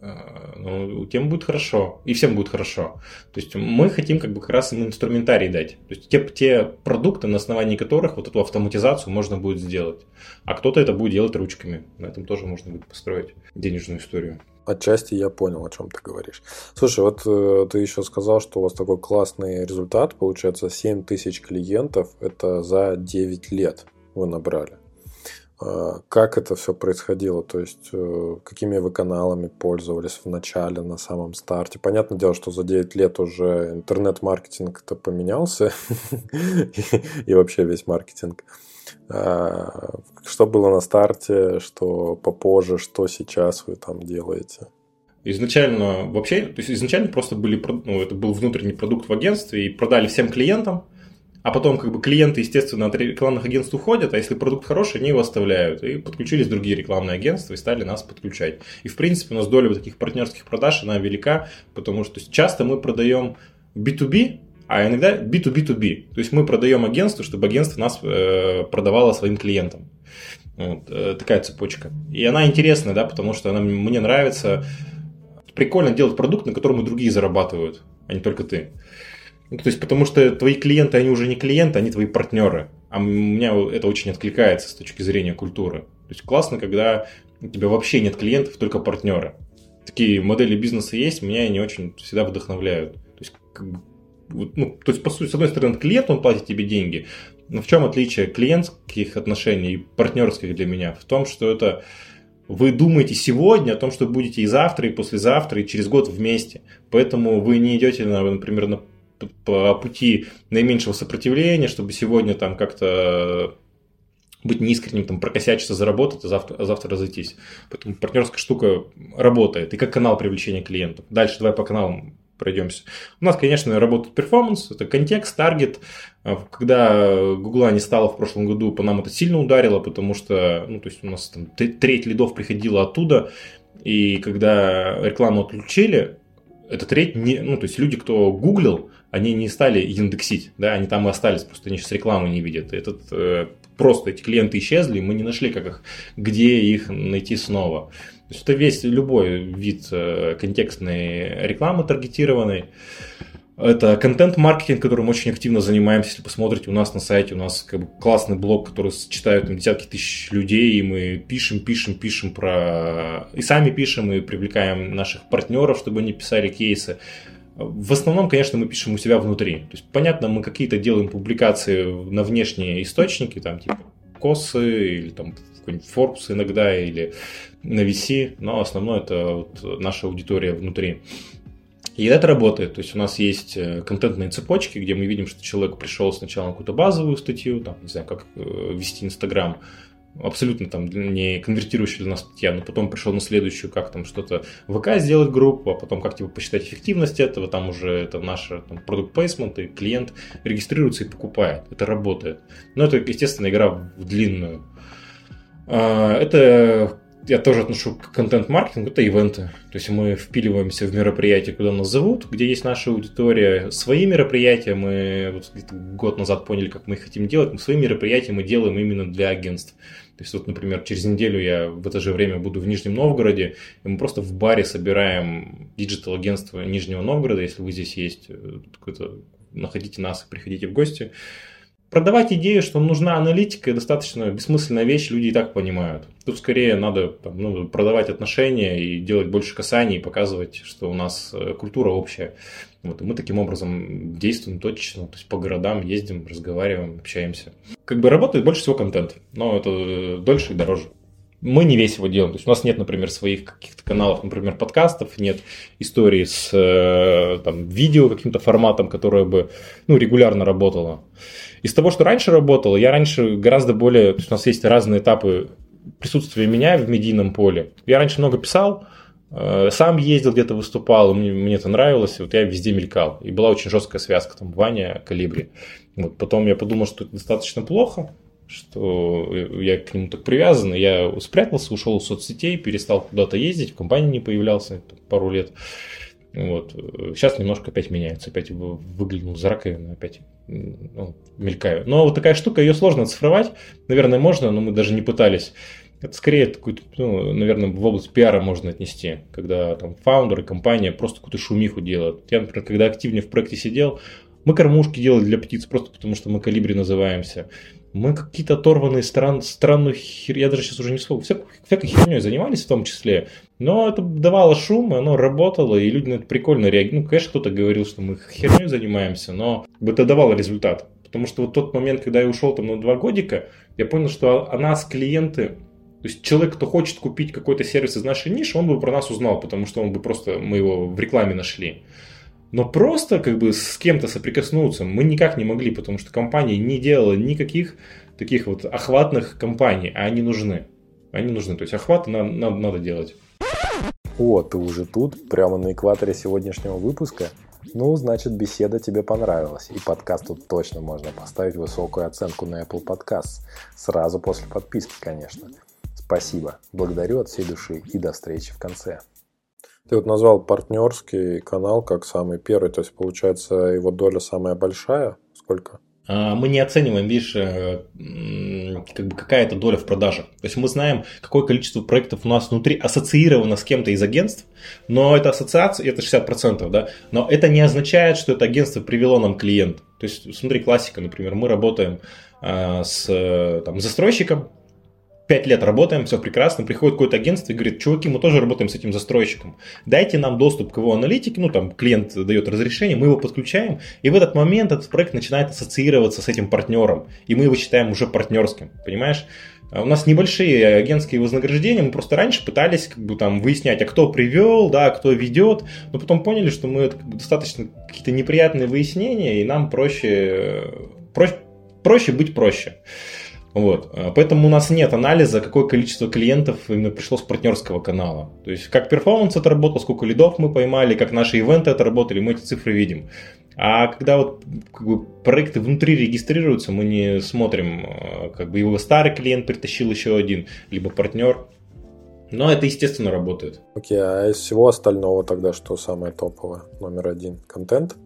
э, ну, тем будет хорошо, и всем будет хорошо. То есть мы хотим как бы как раз им инструментарий дать. То есть те, те продукты, на основании которых вот эту автоматизацию можно будет сделать. А кто-то это будет делать ручками. На этом тоже можно будет построить денежную историю. Отчасти я понял, о чем ты говоришь. Слушай, вот э, ты еще сказал, что у вас такой классный результат, получается 7 тысяч клиентов, это за 9 лет вы набрали. А, как это все происходило? То есть, э, какими вы каналами пользовались в начале, на самом старте? Понятное дело, что за 9 лет уже интернет-маркетинг-то поменялся, и вообще весь маркетинг. А, что было на старте, что попозже, что сейчас вы там делаете? Изначально вообще, то есть изначально просто были, ну, это был внутренний продукт в агентстве и продали всем клиентам, а потом, как бы, клиенты, естественно, от рекламных агентств уходят, а если продукт хороший, они его оставляют. И подключились другие рекламные агентства и стали нас подключать. И, в принципе, у нас доля вот таких партнерских продаж, она велика, потому что часто мы продаем B2B, а иногда B2B2B. То есть мы продаем агентству, чтобы агентство нас э, продавало своим клиентам. Вот, э, такая цепочка. И она интересная, да, потому что она мне нравится. Прикольно делать продукт, на котором и другие зарабатывают, а не только ты. Ну, то есть, потому что твои клиенты, они уже не клиенты, они твои партнеры. А у меня это очень откликается с точки зрения культуры. То есть, классно, когда у тебя вообще нет клиентов, только партнеры. Такие модели бизнеса есть, меня они очень всегда вдохновляют. То есть, как бы, ну, то есть, по сути, с одной стороны, клиент, он платит тебе деньги. Но в чем отличие клиентских отношений и партнерских для меня? В том, что это вы думаете сегодня о том, что будете и завтра, и послезавтра, и через год вместе. Поэтому вы не идете, например, на по пути наименьшего сопротивления, чтобы сегодня там как-то быть неискренним, там, прокосячиться, заработать, а завтра, а завтра разойтись. Поэтому партнерская штука работает. И как канал привлечения клиентов. Дальше давай по каналам пройдемся. У нас, конечно, работает performance, это контекст, таргет. Когда Гугла не стало в прошлом году, по нам это сильно ударило, потому что, ну, то есть у нас там треть лидов приходила оттуда, и когда рекламу отключили, эта треть, не, ну, то есть люди, кто гуглил, они не стали индексить, да, они там и остались, просто они сейчас рекламы не видят. Этот, э, просто эти клиенты исчезли, мы не нашли, как их, где их найти снова. То есть это весь любой вид э, контекстной рекламы таргетированной. Это контент-маркетинг, которым очень активно занимаемся. Если посмотрите, у нас на сайте у нас как бы классный блог, который читают там, десятки тысяч людей, и мы пишем, пишем, пишем про... И сами пишем, и привлекаем наших партнеров, чтобы они писали кейсы. В основном, конечно, мы пишем у себя внутри. То есть, понятно, мы какие-то делаем публикации на внешние источники, там, типа Косы или там какой-нибудь Forbes иногда, или на VC, но основное это вот наша аудитория внутри. И это работает. То есть у нас есть э, контентные цепочки, где мы видим, что человек пришел сначала на какую-то базовую статью, там, не знаю, как э, вести Инстаграм, абсолютно там не конвертирующая для нас статья, но потом пришел на следующую, как там что-то в ВК сделать группу, а потом как типа посчитать эффективность этого, там уже это наш product placement, и клиент регистрируется и покупает. Это работает. Но это, естественно, игра в длинную. А, это я тоже отношу к контент-маркетингу, это ивенты. То есть мы впиливаемся в мероприятия, куда нас зовут, где есть наша аудитория. Свои мероприятия мы вот год назад поняли, как мы их хотим делать. Мы свои мероприятия мы делаем именно для агентств. То есть вот, например, через неделю я в это же время буду в Нижнем Новгороде, и мы просто в баре собираем digital -агентство Нижнего Новгорода, если вы здесь есть, э, находите нас и приходите в гости продавать идею, что нужна аналитика, достаточно бессмысленная вещь, люди и так понимают. Тут скорее надо там, ну, продавать отношения и делать больше касаний, и показывать, что у нас э, культура общая. Вот, и мы таким образом действуем точечно, то есть по городам ездим, разговариваем, общаемся. Как бы работает больше всего контент, но это э, дольше и дороже. Мы не весь его делаем. То есть у нас нет, например, своих каких-то каналов, например, подкастов, нет истории с э, там, видео каким-то форматом, которое бы ну, регулярно работало. Из того, что раньше работало, я раньше гораздо более... То есть у нас есть разные этапы присутствия меня в медийном поле. Я раньше много писал, сам ездил где-то выступал, мне, мне это нравилось, вот я везде мелькал. И была очень жесткая связка, там, Ваня, Калибри. Вот, потом я подумал, что это достаточно плохо, что я к нему так привязан, я спрятался, ушел из соцсетей, перестал куда-то ездить, в компании не появлялся пару лет. Вот. Сейчас немножко опять меняется, опять выглянул за раковину, опять ну, мелькаю. Но вот такая штука, ее сложно оцифровать. Наверное, можно, но мы даже не пытались. Это скорее такой, ну, наверное, в область пиара можно отнести, когда там фаундеры, компания просто какую-то шумиху делают. Я, например, когда активнее в проекте сидел, мы кормушки делали для птиц просто потому, что мы калибри называемся. Мы какие-то оторванные стран, странную хер... Я даже сейчас уже не слово. Всяк, всякой херней занимались в том числе. Но это давало шум, оно работало, и люди на это прикольно реагировали. Ну, конечно, кто-то говорил, что мы херней занимаемся, но это давало результат. Потому что вот тот момент, когда я ушел там на два годика, я понял, что о нас клиенты, то есть человек, кто хочет купить какой-то сервис из нашей ниши, он бы про нас узнал, потому что он бы просто, мы его в рекламе нашли. Но просто как бы с кем-то соприкоснуться мы никак не могли, потому что компания не делала никаких таких вот охватных компаний, а они нужны. Они нужны, то есть охваты надо, надо, надо делать. О, ты уже тут, прямо на экваторе сегодняшнего выпуска? Ну, значит, беседа тебе понравилась, и подкасту точно можно поставить высокую оценку на Apple Podcasts, сразу после подписки, конечно. Спасибо, благодарю от всей души и до встречи в конце. Ты вот назвал партнерский канал как самый первый, то есть получается его доля самая большая, сколько? А, мы не оцениваем, видишь, э, как бы какая это доля в продаже. То есть мы знаем, какое количество проектов у нас внутри ассоциировано с кем-то из агентств, но это ассоциация, это 60%, да, но это не означает, что это агентство привело нам клиента. То есть смотри, классика, например, мы работаем а, с там, застройщиком, пять лет работаем, все прекрасно, приходит какое-то агентство и говорит, чуваки, мы тоже работаем с этим застройщиком, дайте нам доступ к его аналитике, ну там клиент дает разрешение, мы его подключаем, и в этот момент этот проект начинает ассоциироваться с этим партнером, и мы его считаем уже партнерским, понимаешь? А у нас небольшие агентские вознаграждения, мы просто раньше пытались как бы там выяснять, а кто привел, да, кто ведет, но потом поняли, что мы это как бы, достаточно какие-то неприятные выяснения, и нам проще, проще, проще быть проще. Вот. А, поэтому у нас нет анализа, какое количество клиентов именно пришло с партнерского канала. То есть, как перформанс отработал, сколько лидов мы поймали, как наши ивенты отработали, мы эти цифры видим. А когда вот как бы, проекты внутри регистрируются, мы не смотрим, а, как бы его старый клиент притащил еще один, либо партнер. Но это, естественно, работает. Окей, okay, а из всего остального тогда что самое топовое? Номер один. Контент?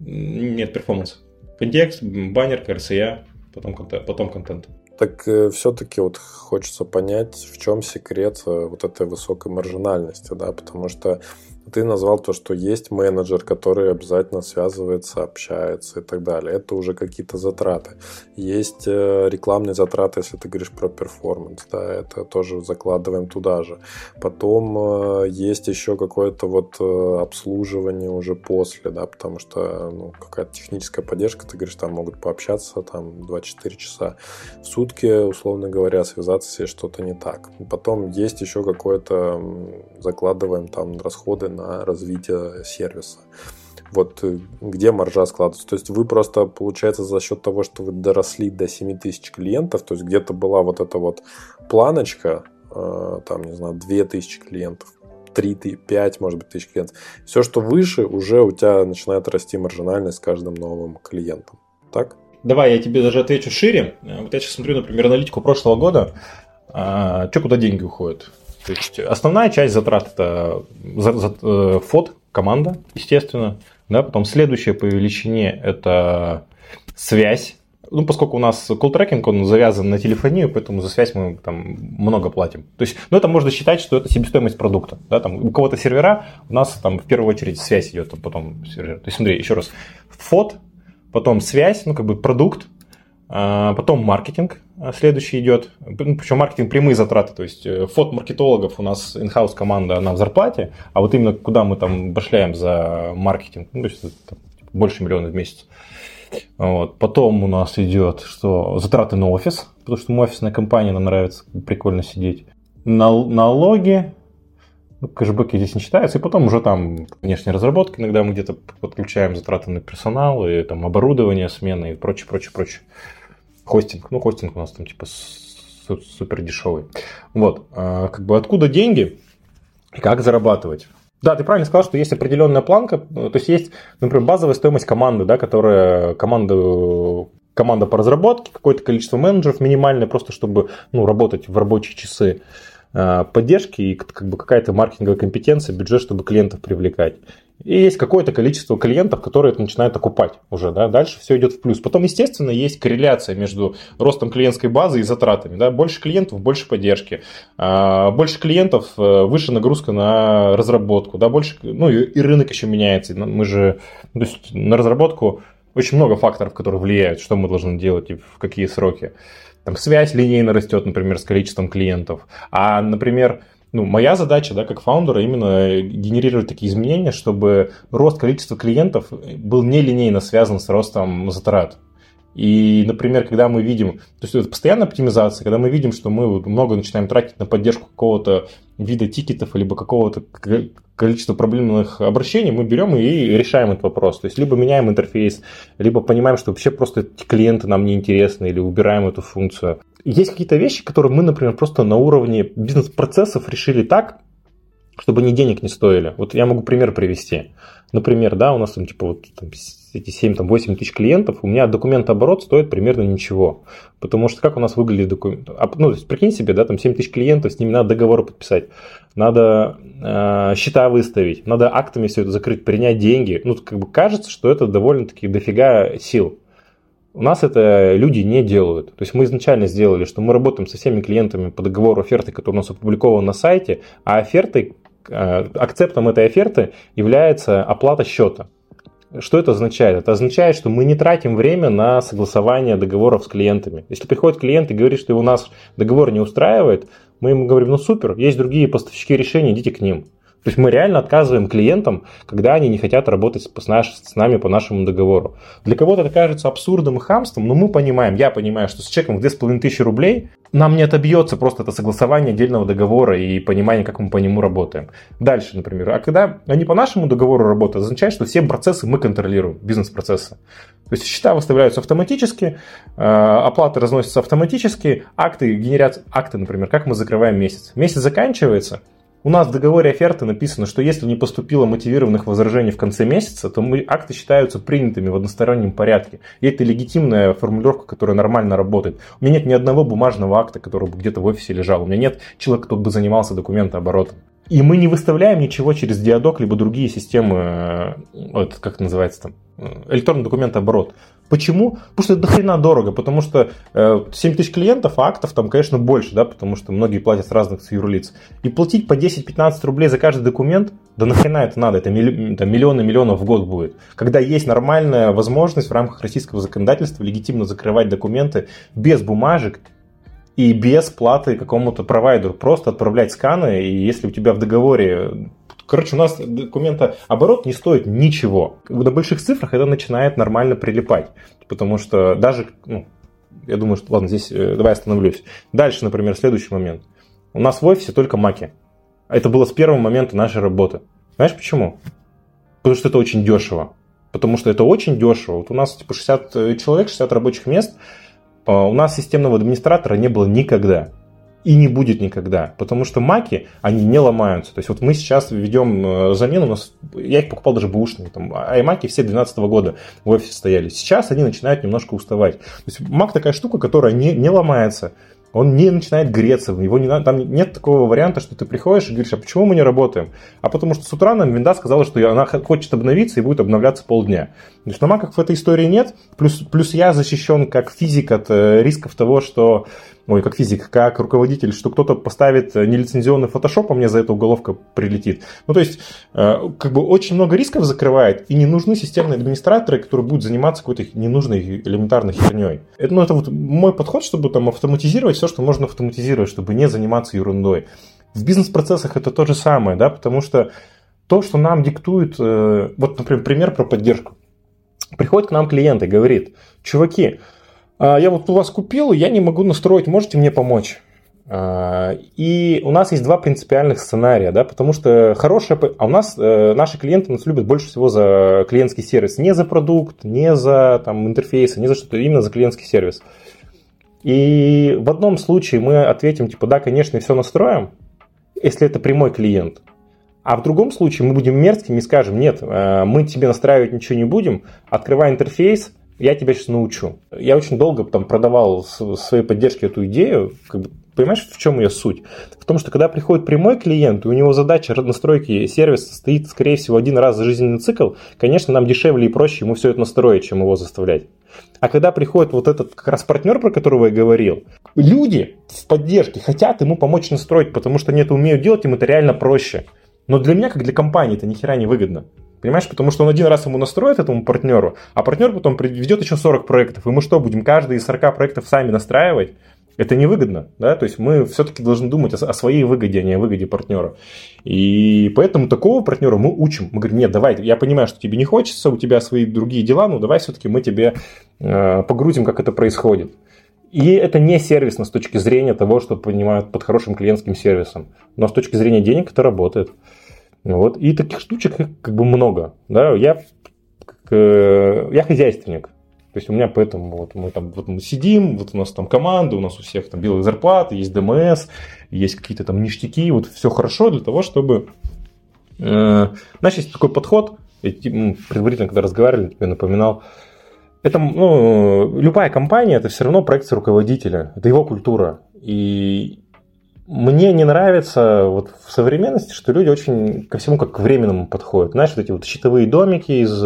Нет, перформанс. Контекст, баннер, КРСЯ, потом, контент, потом контент. Так э, все-таки вот хочется понять, в чем секрет э, вот этой высокой маржинальности, да, потому что ты назвал то, что есть менеджер, который обязательно связывается, общается и так далее. Это уже какие-то затраты. Есть э, рекламные затраты, если ты говоришь про перформанс, да, это тоже закладываем туда же. Потом э, есть еще какое-то вот э, обслуживание уже после, да, потому что ну, какая-то техническая поддержка, ты говоришь, там могут пообщаться там 24 часа в сутки, условно говоря, связаться, если что-то не так. Потом есть еще какое-то, закладываем там расходы на развитие сервиса. Вот э, где маржа складывается. То есть вы просто, получается, за счет того, что вы доросли до 7 тысяч клиентов, то есть где-то была вот эта вот планочка, э, там, не знаю, 2 тысячи клиентов, 3, 5, может быть, тысяч клиентов. Все, что выше, уже у тебя начинает расти маржинальность с каждым новым клиентом. Так? Давай я тебе даже отвечу шире. Вот я сейчас смотрю, например, аналитику прошлого года. А, что куда деньги уходят? То есть основная часть затрат это за, за, э, фот, команда, естественно. Да, потом следующее по величине это связь. Ну, поскольку у нас колл-трекинг, он завязан на телефонию, поэтому за связь мы там много платим. То есть, ну, это можно считать, что это себестоимость продукта. Да, там, у кого-то сервера, у нас там в первую очередь связь идет, а потом сервер. То есть, смотри, еще раз, фот, потом связь, ну, как бы продукт, потом маркетинг, а следующий идет, ну, причем маркетинг прямые затраты, то есть э, фот маркетологов у нас in-house команда, она в зарплате, а вот именно куда мы там башляем за маркетинг, ну, то есть это больше миллиона в месяц. Вот. Потом у нас идет, что затраты на офис, потому что мы офисная компания, нам нравится прикольно сидеть. Нал- налоги, ну, кэшбэки здесь не считаются, и потом уже там внешняя разработка, иногда мы где-то подключаем затраты на персонал, и там оборудование, смены и прочее, прочее, прочее. Хостинг. Ну, хостинг у нас там типа супер дешевый. Вот. А, как бы откуда деньги как зарабатывать? Да, ты правильно сказал, что есть определенная планка, то есть есть, например, базовая стоимость команды, да, которая команда, команда по разработке, какое-то количество менеджеров минимальное, просто чтобы ну, работать в рабочие часы а, поддержки и как бы какая-то маркетинговая компетенция, бюджет, чтобы клиентов привлекать. И есть какое-то количество клиентов, которые это начинают окупать уже, да, дальше все идет в плюс. Потом, естественно, есть корреляция между ростом клиентской базы и затратами, да, больше клиентов, больше поддержки, а, больше клиентов, э, выше нагрузка на разработку, да, больше, ну и, рынок еще меняется, мы же, то есть на разработку очень много факторов, которые влияют, что мы должны делать и в какие сроки. Там связь линейно растет, например, с количеством клиентов, а, например, ну, моя задача, да, как фаундера, именно генерировать такие изменения, чтобы рост количества клиентов был нелинейно связан с ростом затрат. И, например, когда мы видим, то есть это постоянная оптимизация, когда мы видим, что мы много начинаем тратить на поддержку какого-то вида тикетов, либо какого-то количества проблемных обращений, мы берем и решаем этот вопрос. То есть либо меняем интерфейс, либо понимаем, что вообще просто эти клиенты нам не интересны, или убираем эту функцию. Есть какие-то вещи, которые мы, например, просто на уровне бизнес-процессов решили так, чтобы они денег не стоили. Вот я могу пример привести. Например, да, у нас там типа вот там, эти 7-8 тысяч клиентов, у меня документ оборот стоит примерно ничего. Потому что как у нас выглядит документ? А, ну, то есть, прикинь себе, да, там 7 тысяч клиентов, с ними надо договоры подписать, надо э, счета выставить, надо актами все это закрыть, принять деньги. Ну, как бы кажется, что это довольно-таки дофига сил. У нас это люди не делают. То есть мы изначально сделали, что мы работаем со всеми клиентами по договору оферты, который у нас опубликован на сайте, а офертой, э, акцептом этой оферты является оплата счета. Что это означает? Это означает, что мы не тратим время на согласование договоров с клиентами. Если приходит клиент и говорит, что у нас договор не устраивает, мы ему говорим, ну супер, есть другие поставщики решений, идите к ним. То есть мы реально отказываем клиентам, когда они не хотят работать с, наш, с нами по нашему договору. Для кого-то это кажется абсурдом и хамством, но мы понимаем, я понимаю, что с чеком в 2500 рублей нам не отобьется просто это согласование отдельного договора и понимание, как мы по нему работаем. Дальше, например. А когда они по нашему договору работают, означает, что все процессы мы контролируем, бизнес-процессы. То есть счета выставляются автоматически, э, оплаты разносятся автоматически, акты генерят акты, например, как мы закрываем месяц. Месяц заканчивается – у нас в договоре оферты написано, что если не поступило мотивированных возражений в конце месяца, то мы, акты считаются принятыми в одностороннем порядке. И это легитимная формулировка, которая нормально работает. У меня нет ни одного бумажного акта, который бы где-то в офисе лежал. У меня нет человека, кто бы занимался документооборотом. И мы не выставляем ничего через диадок, либо другие системы, э, вот, как это называется там, э, электронный документооборот. Почему? Потому что это дохрена дорого, потому что э, 7 тысяч клиентов, а актов там, конечно, больше, да, потому что многие платят с разных с юрлиц. И платить по 10-15 рублей за каждый документ, да нахрена это надо, это миллионы миллионов в год будет. Когда есть нормальная возможность в рамках российского законодательства легитимно закрывать документы без бумажек и без платы какому-то провайдеру, просто отправлять сканы, и если у тебя в договоре Короче, у нас документа оборот не стоит ничего. На больших цифрах это начинает нормально прилипать. Потому что даже, ну, я думаю, что, ладно, здесь э, давай остановлюсь. Дальше, например, следующий момент. У нас в офисе только маки. Это было с первого момента нашей работы. Знаешь почему? Потому что это очень дешево. Потому что это очень дешево. Вот у нас типа 60 э, человек, 60 рабочих мест. А у нас системного администратора не было никогда и не будет никогда, потому что маки, они не ломаются. То есть вот мы сейчас ведем э, замену, у нас, я их покупал даже бэушные, там, маки все 2012 года в офисе стояли. Сейчас они начинают немножко уставать. То есть мак такая штука, которая не, не ломается он не начинает греться, его не там нет такого варианта, что ты приходишь и говоришь, а почему мы не работаем? А потому что с утра нам винда сказала, что она хочет обновиться и будет обновляться полдня. То есть на маках в этой истории нет, плюс, плюс я защищен как физик от э, рисков того, что ой, как физик, как руководитель, что кто-то поставит нелицензионный фотошоп, а мне за это уголовка прилетит. Ну, то есть, э, как бы очень много рисков закрывает, и не нужны системные администраторы, которые будут заниматься какой-то ненужной элементарной херней. Это, ну, это вот мой подход, чтобы там автоматизировать все, что можно автоматизировать, чтобы не заниматься ерундой. В бизнес-процессах это то же самое, да, потому что то, что нам диктует, э, вот, например, пример про поддержку. Приходит к нам клиент и говорит, чуваки, а, я вот у вас купил, я не могу настроить, можете мне помочь? А, и у нас есть два принципиальных сценария, да, потому что хорошая... А у нас, э, наши клиенты нас любят больше всего за клиентский сервис. Не за продукт, не за там, интерфейсы, не за что-то, именно за клиентский сервис. И в одном случае мы ответим, типа, да, конечно, все настроим, если это прямой клиент. А в другом случае мы будем мерзкими и скажем, нет, э, мы тебе настраивать ничего не будем, открывай интерфейс, я тебя сейчас научу. Я очень долго там продавал своей поддержке эту идею, как бы, Понимаешь, в чем ее суть? В том, что когда приходит прямой клиент, и у него задача настройки сервиса стоит, скорее всего, один раз за жизненный цикл, конечно, нам дешевле и проще ему все это настроить, чем его заставлять. А когда приходит вот этот как раз партнер, про которого я говорил, люди в поддержке хотят ему помочь настроить, потому что они это умеют делать, им это реально проще. Но для меня, как для компании, это ни хера не выгодно. Понимаешь, потому что он один раз ему настроит этому партнеру, а партнер потом ведет еще 40 проектов. И мы что, будем каждый из 40 проектов сами настраивать? Это невыгодно, да, то есть мы все-таки должны думать о, своей выгоде, а не о выгоде партнера. И поэтому такого партнера мы учим. Мы говорим, нет, давай, я понимаю, что тебе не хочется, у тебя свои другие дела, но давай все-таки мы тебе э, погрузим, как это происходит. И это не сервисно с точки зрения того, что понимают под хорошим клиентским сервисом. Но с точки зрения денег это работает. Вот. И таких штучек как бы много. Да? Я, э, я хозяйственник. То есть у меня поэтому вот мы там вот мы сидим, вот у нас там команда, у нас у всех там белые зарплаты, есть ДМС, есть какие-то там ништяки, вот все хорошо для того, чтобы... Э, знаешь, есть такой подход, я предварительно, когда разговаривали, тебе напоминал, это, ну, любая компания, это все равно проекция руководителя, это его культура. И мне не нравится вот в современности, что люди очень ко всему как к временному подходят. Знаешь, вот эти вот щитовые домики из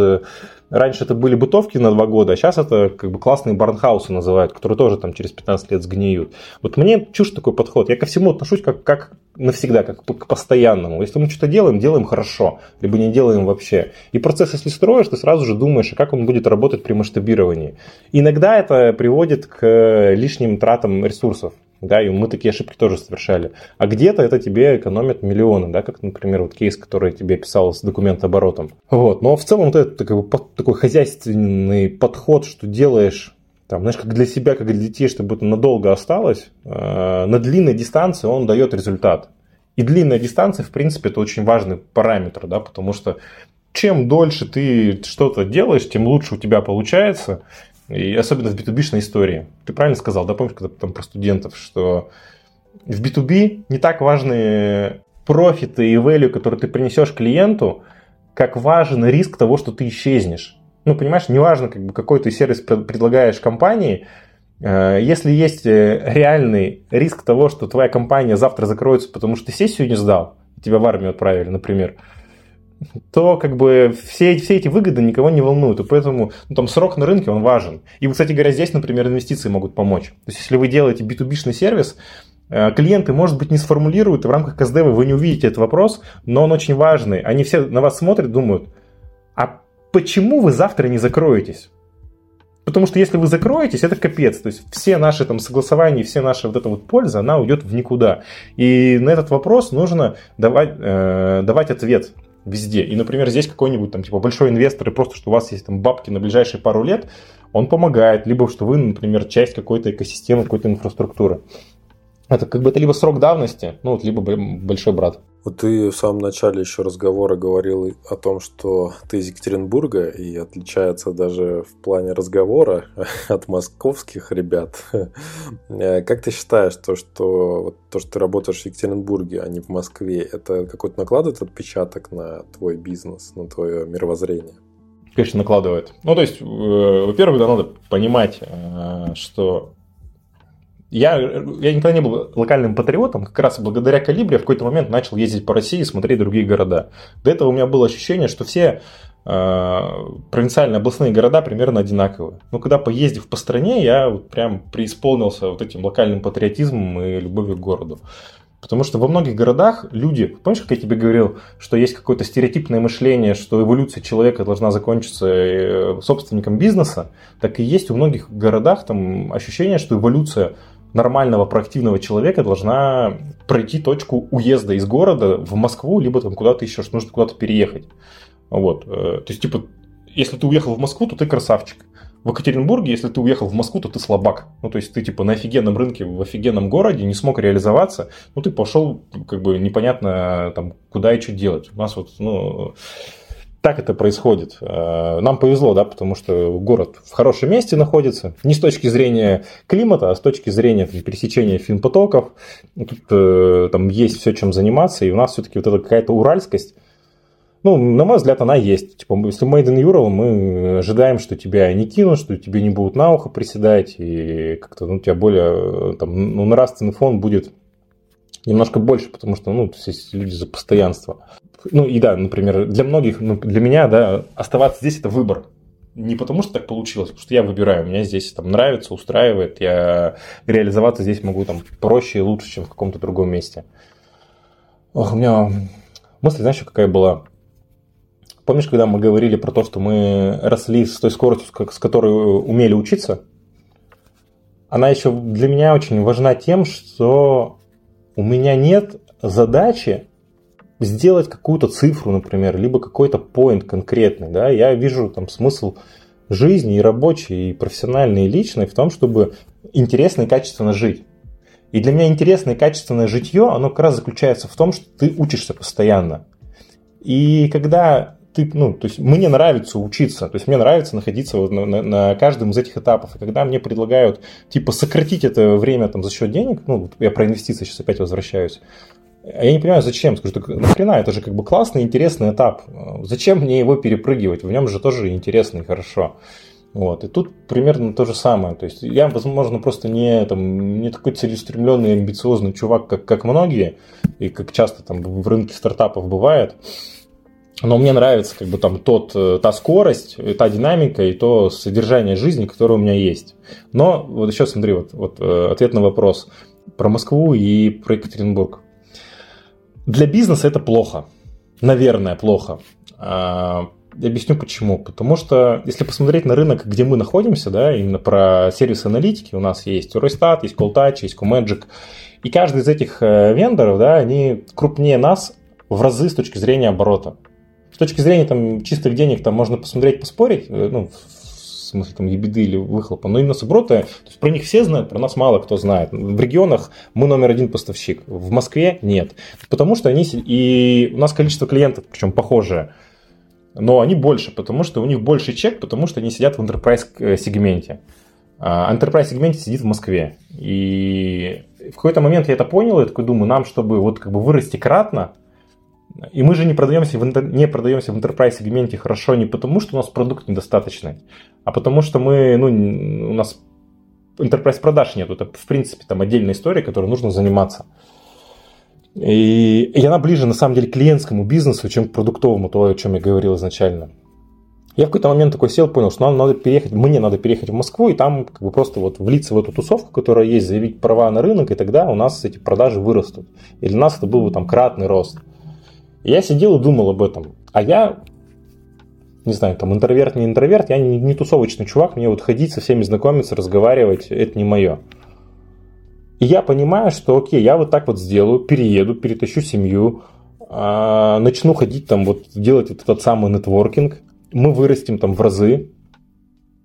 Раньше это были бытовки на два года, а сейчас это как бы классные барнхаусы называют, которые тоже там через 15 лет сгниют. Вот мне чушь такой подход. Я ко всему отношусь как, как навсегда, как к постоянному. Если мы что-то делаем, делаем хорошо, либо не делаем вообще. И процесс, если строишь, ты сразу же думаешь, а как он будет работать при масштабировании. Иногда это приводит к лишним тратам ресурсов. Да, и мы такие ошибки тоже совершали. А где-то это тебе экономит миллионы, да, как, например, вот кейс, который тебе писал с документооборотом. Вот, но в целом это такой, такой хозяйственный подход, что делаешь там, знаешь, как для себя, как для детей, чтобы это надолго осталось, э, на длинной дистанции он дает результат. И длинная дистанция, в принципе, это очень важный параметр, да, потому что чем дольше ты что-то делаешь, тем лучше у тебя получается. И особенно в B2B истории. Ты правильно сказал, да, помнишь, когда там про студентов, что в B2B не так важны профиты и value, которые ты принесешь клиенту, как важен риск того, что ты исчезнешь. Ну, понимаешь, неважно, как бы, какой ты сервис предлагаешь компании, э, если есть э, реальный риск того, что твоя компания завтра закроется, потому что ты сессию не сдал, тебя в армию отправили, например, то как бы все, все эти выгоды никого не волнуют. И поэтому ну, там срок на рынке, он важен. И, кстати говоря, здесь, например, инвестиции могут помочь. То есть, если вы делаете B2B-шный сервис, э, клиенты, может быть, не сформулируют, и в рамках КСДВ вы не увидите этот вопрос, но он очень важный. Они все на вас смотрят, думают, а почему вы завтра не закроетесь? Потому что если вы закроетесь, это капец. То есть все наши там согласования, все наша вот эта вот польза, она уйдет в никуда. И на этот вопрос нужно давать, э, давать ответ везде. И, например, здесь какой-нибудь там типа большой инвестор, и просто что у вас есть там бабки на ближайшие пару лет, он помогает, либо что вы, например, часть какой-то экосистемы, какой-то инфраструктуры. Это как бы это либо срок давности, ну вот, либо большой брат. Вот ты в самом начале еще разговора говорил о том, что ты из Екатеринбурга и отличается даже в плане разговора от московских ребят. Э, как ты считаешь, то, что, то, что ты работаешь в Екатеринбурге, а не в Москве, это какой-то накладывает отпечаток на твой бизнес, на твое мировоззрение? Конечно, накладывает. Ну, то есть, э, во-первых, да, надо понимать, э, что я, я никогда не был локальным патриотом, как раз благодаря Калибре в какой-то момент начал ездить по России и смотреть другие города. До этого у меня было ощущение, что все э, провинциальные областные города примерно одинаковые. Но когда поездив по стране, я вот прям преисполнился вот этим локальным патриотизмом и любовью к городу. Потому что во многих городах люди, помнишь, как я тебе говорил, что есть какое-то стереотипное мышление, что эволюция человека должна закончиться э, собственником бизнеса, так и есть у многих городах там ощущение, что эволюция нормального проактивного человека должна пройти точку уезда из города в Москву, либо там куда-то еще, что нужно куда-то переехать. Вот. Э, то есть, типа, если ты уехал в Москву, то ты красавчик. В Екатеринбурге, если ты уехал в Москву, то ты слабак. Ну, то есть ты типа на офигенном рынке, в офигенном городе не смог реализоваться, ну, ты пошел, как бы, непонятно там, куда и что делать. У нас вот, ну, так это происходит. Э, нам повезло, да, потому что город в хорошем месте находится. Не с точки зрения климата, а с точки зрения там, пересечения финпотоков. Тут э, там есть все, чем заниматься, и у нас все-таки вот эта какая-то уральскость, Ну, на мой взгляд, она есть. Типа, если made in Ural, мы ожидаем, что тебя не кинут, что тебе не будут на ухо приседать, и как-то ну, у тебя более там, ну, нравственный фон будет немножко больше, потому что, ну, есть люди за постоянство. Ну, и да, например, для многих, ну, для меня, да, оставаться здесь – это выбор. Не потому, что так получилось, потому что я выбираю. Мне здесь там нравится, устраивает. Я реализоваться здесь могу там проще и лучше, чем в каком-то другом месте. Ох, у меня мысль, знаешь, какая была? Помнишь, когда мы говорили про то, что мы росли с той скоростью, с которой умели учиться? Она еще для меня очень важна тем, что у меня нет задачи сделать какую-то цифру, например, либо какой-то point конкретный. Да? Я вижу там смысл жизни и рабочей, и профессиональной, и личной в том, чтобы интересно и качественно жить. И для меня интересное и качественное житье, оно как раз заключается в том, что ты учишься постоянно. И когда ты, ну, то есть мне нравится учиться, то есть мне нравится находиться вот на, на, на каждом из этих этапов. И когда мне предлагают, типа, сократить это время там за счет денег, ну, я про инвестиции сейчас опять возвращаюсь, я не понимаю, зачем. Скажу, так нахрена, это же как бы классный, интересный этап. Зачем мне его перепрыгивать? В нем же тоже интересно и хорошо. Вот. И тут примерно то же самое. То есть я, возможно, просто не, там, не такой целеустремленный, амбициозный чувак, как, как многие, и как часто там в рынке стартапов бывает. Но мне нравится как бы там тот, э, та скорость, та динамика и то содержание жизни, которое у меня есть. Но вот еще смотри, вот, вот э, ответ на вопрос про Москву и про Екатеринбург. Для бизнеса это плохо. Наверное, плохо. А, объясню почему. Потому что, если посмотреть на рынок, где мы находимся, да, именно про сервисы аналитики, у нас есть Eurostat, есть Calltouch, есть Comagic, и каждый из этих э, вендоров, да, они крупнее нас в разы с точки зрения оборота. С точки зрения там, чистых денег там можно посмотреть, поспорить, э, ну, смысле там ебеды или выхлопа, но именно с оборота, то есть про них все знают, про нас мало кто знает. В регионах мы номер один поставщик, в Москве нет. Потому что они, и у нас количество клиентов, причем похожее, но они больше, потому что у них больше чек, потому что они сидят в enterprise э, сегменте. А enterprise сегменте сидит в Москве. И в какой-то момент я это понял, я такой думаю, нам, чтобы вот как бы вырасти кратно, и мы же не продаемся в, интер... не продаемся в enterprise сегменте хорошо не потому, что у нас продукт недостаточный, а потому что мы, ну, у нас enterprise продаж нет. Это, в принципе, там отдельная история, которой нужно заниматься. И, и она ближе, на самом деле, к клиентскому бизнесу, чем к продуктовому, то, о чем я говорил изначально. Я в какой-то момент такой сел, понял, что нам надо переехать, мне надо переехать в Москву и там как бы просто вот влиться в эту тусовку, которая есть, заявить права на рынок, и тогда у нас эти продажи вырастут. И для нас это был бы там кратный рост я сидел и думал об этом. А я, не знаю, там интроверт, не интроверт, я не, не тусовочный чувак, мне вот ходить со всеми знакомиться, разговаривать, это не мое. И я понимаю, что окей, я вот так вот сделаю, перееду, перетащу семью, а, начну ходить там, вот делать вот этот самый нетворкинг, мы вырастем там в разы,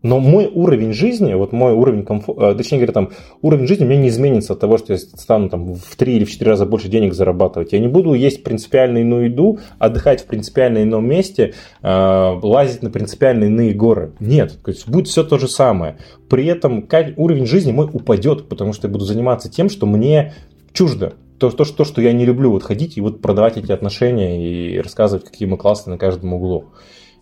но мой уровень жизни, вот мой уровень комфорта, э, точнее говоря, там, уровень жизни у меня не изменится от того, что я стану там в три или в четыре раза больше денег зарабатывать. Я не буду есть принципиально иную еду, отдыхать в принципиально ином месте, э, лазить на принципиально иные горы. Нет, то есть будет все то же самое. При этом уровень жизни мой упадет, потому что я буду заниматься тем, что мне чуждо. То, то, то, что я не люблю, вот ходить и вот продавать эти отношения и рассказывать, какие мы классные на каждом углу.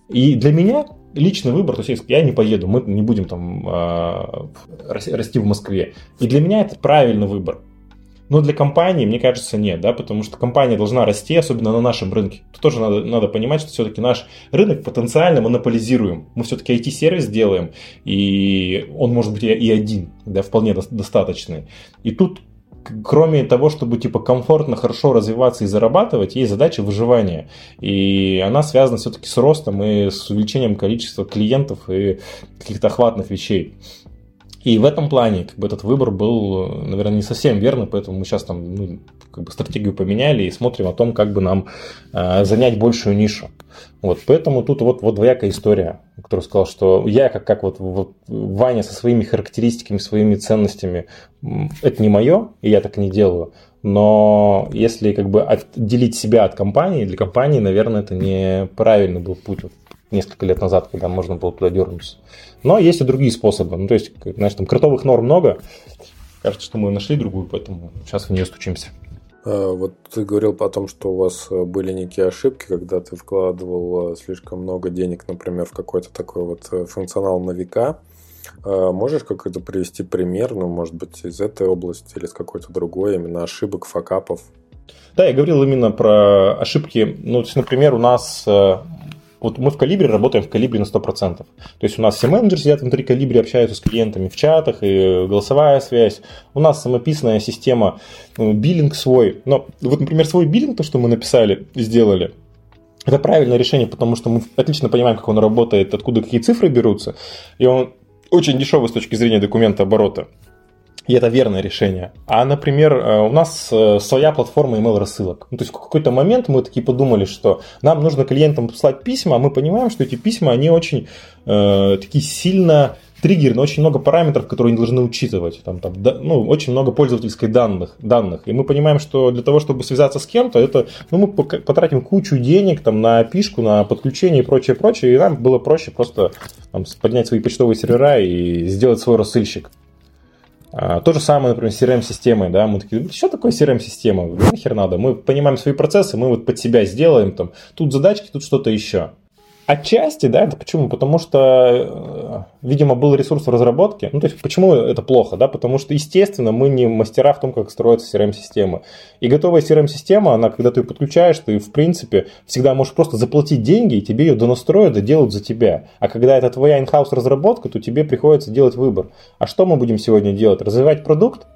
И для меня личный выбор, то есть я не поеду, мы не будем там э, расти в Москве. И для меня это правильный выбор. Но для компании, мне кажется, нет, да, потому что компания должна расти, особенно на нашем рынке. Тут тоже надо, надо понимать, что все-таки наш рынок потенциально монополизируем. Мы все-таки IT-сервис делаем, и он может быть и один, да, вполне достаточный. И тут кроме того, чтобы типа комфортно, хорошо развиваться и зарабатывать, есть задача выживания. И она связана все-таки с ростом и с увеличением количества клиентов и каких-то охватных вещей. И в этом плане как бы, этот выбор был, наверное, не совсем верный, поэтому мы сейчас там ну, как бы стратегию поменяли и смотрим о том, как бы нам э, занять большую нишу. Вот, поэтому тут вот, вот двоякая история, которую сказал, что я как, как вот, вот Ваня со своими характеристиками, своими ценностями, это не мое, и я так не делаю. Но если как бы отделить себя от компании, для компании, наверное, это неправильный был путь вот, несколько лет назад, когда можно было туда дернуться. Но есть и другие способы. Ну, то есть, знаешь, там кротовых норм много. Кажется, что мы нашли другую, поэтому сейчас в нее стучимся. А, вот ты говорил о том, что у вас э, были некие ошибки, когда ты вкладывал э, слишком много денег, например, в какой-то такой вот э, функционал на века. А, можешь какой-то привести пример, ну, может быть, из этой области или из какой-то другой, именно ошибок, факапов? Да, я говорил именно про ошибки. Ну, то есть, например, у нас вот мы в Калибре работаем в Калибре на 100%. То есть у нас все менеджеры сидят внутри Калибре, общаются с клиентами в чатах, и голосовая связь. У нас самописная система, ну, биллинг свой. Но вот, например, свой биллинг, то, что мы написали, сделали, это правильное решение, потому что мы отлично понимаем, как он работает, откуда какие цифры берутся. И он очень дешевый с точки зрения документа оборота. И это верное решение. А, например, э, у нас э, своя платформа email рассылок. Ну, то есть в какой-то момент мы такие подумали, что нам нужно клиентам послать письма, а мы понимаем, что эти письма, они очень э, такие сильно триггерны, очень много параметров, которые они должны учитывать. Там, там, да, ну, очень много пользовательской данных, данных. И мы понимаем, что для того, чтобы связаться с кем-то, это, ну, мы потратим кучу денег там, на пишку, на подключение и прочее, прочее. И нам было проще просто там, поднять свои почтовые сервера и сделать свой рассыльщик. А, то же самое, например, с CRM-системой, да, мы такие, что такое CRM-система, нахер надо, мы понимаем свои процессы, мы вот под себя сделаем, там, тут задачки, тут что-то еще. Отчасти, да, это почему? Потому что, э, видимо, был ресурс в разработке. Ну, то есть, почему это плохо, да? Потому что, естественно, мы не мастера в том, как строятся CRM-системы. И готовая CRM-система, она, когда ты ее подключаешь, ты, в принципе, всегда можешь просто заплатить деньги, и тебе ее донастроят и делают за тебя. А когда это твоя in-house разработка, то тебе приходится делать выбор. А что мы будем сегодня делать? Развивать продукт?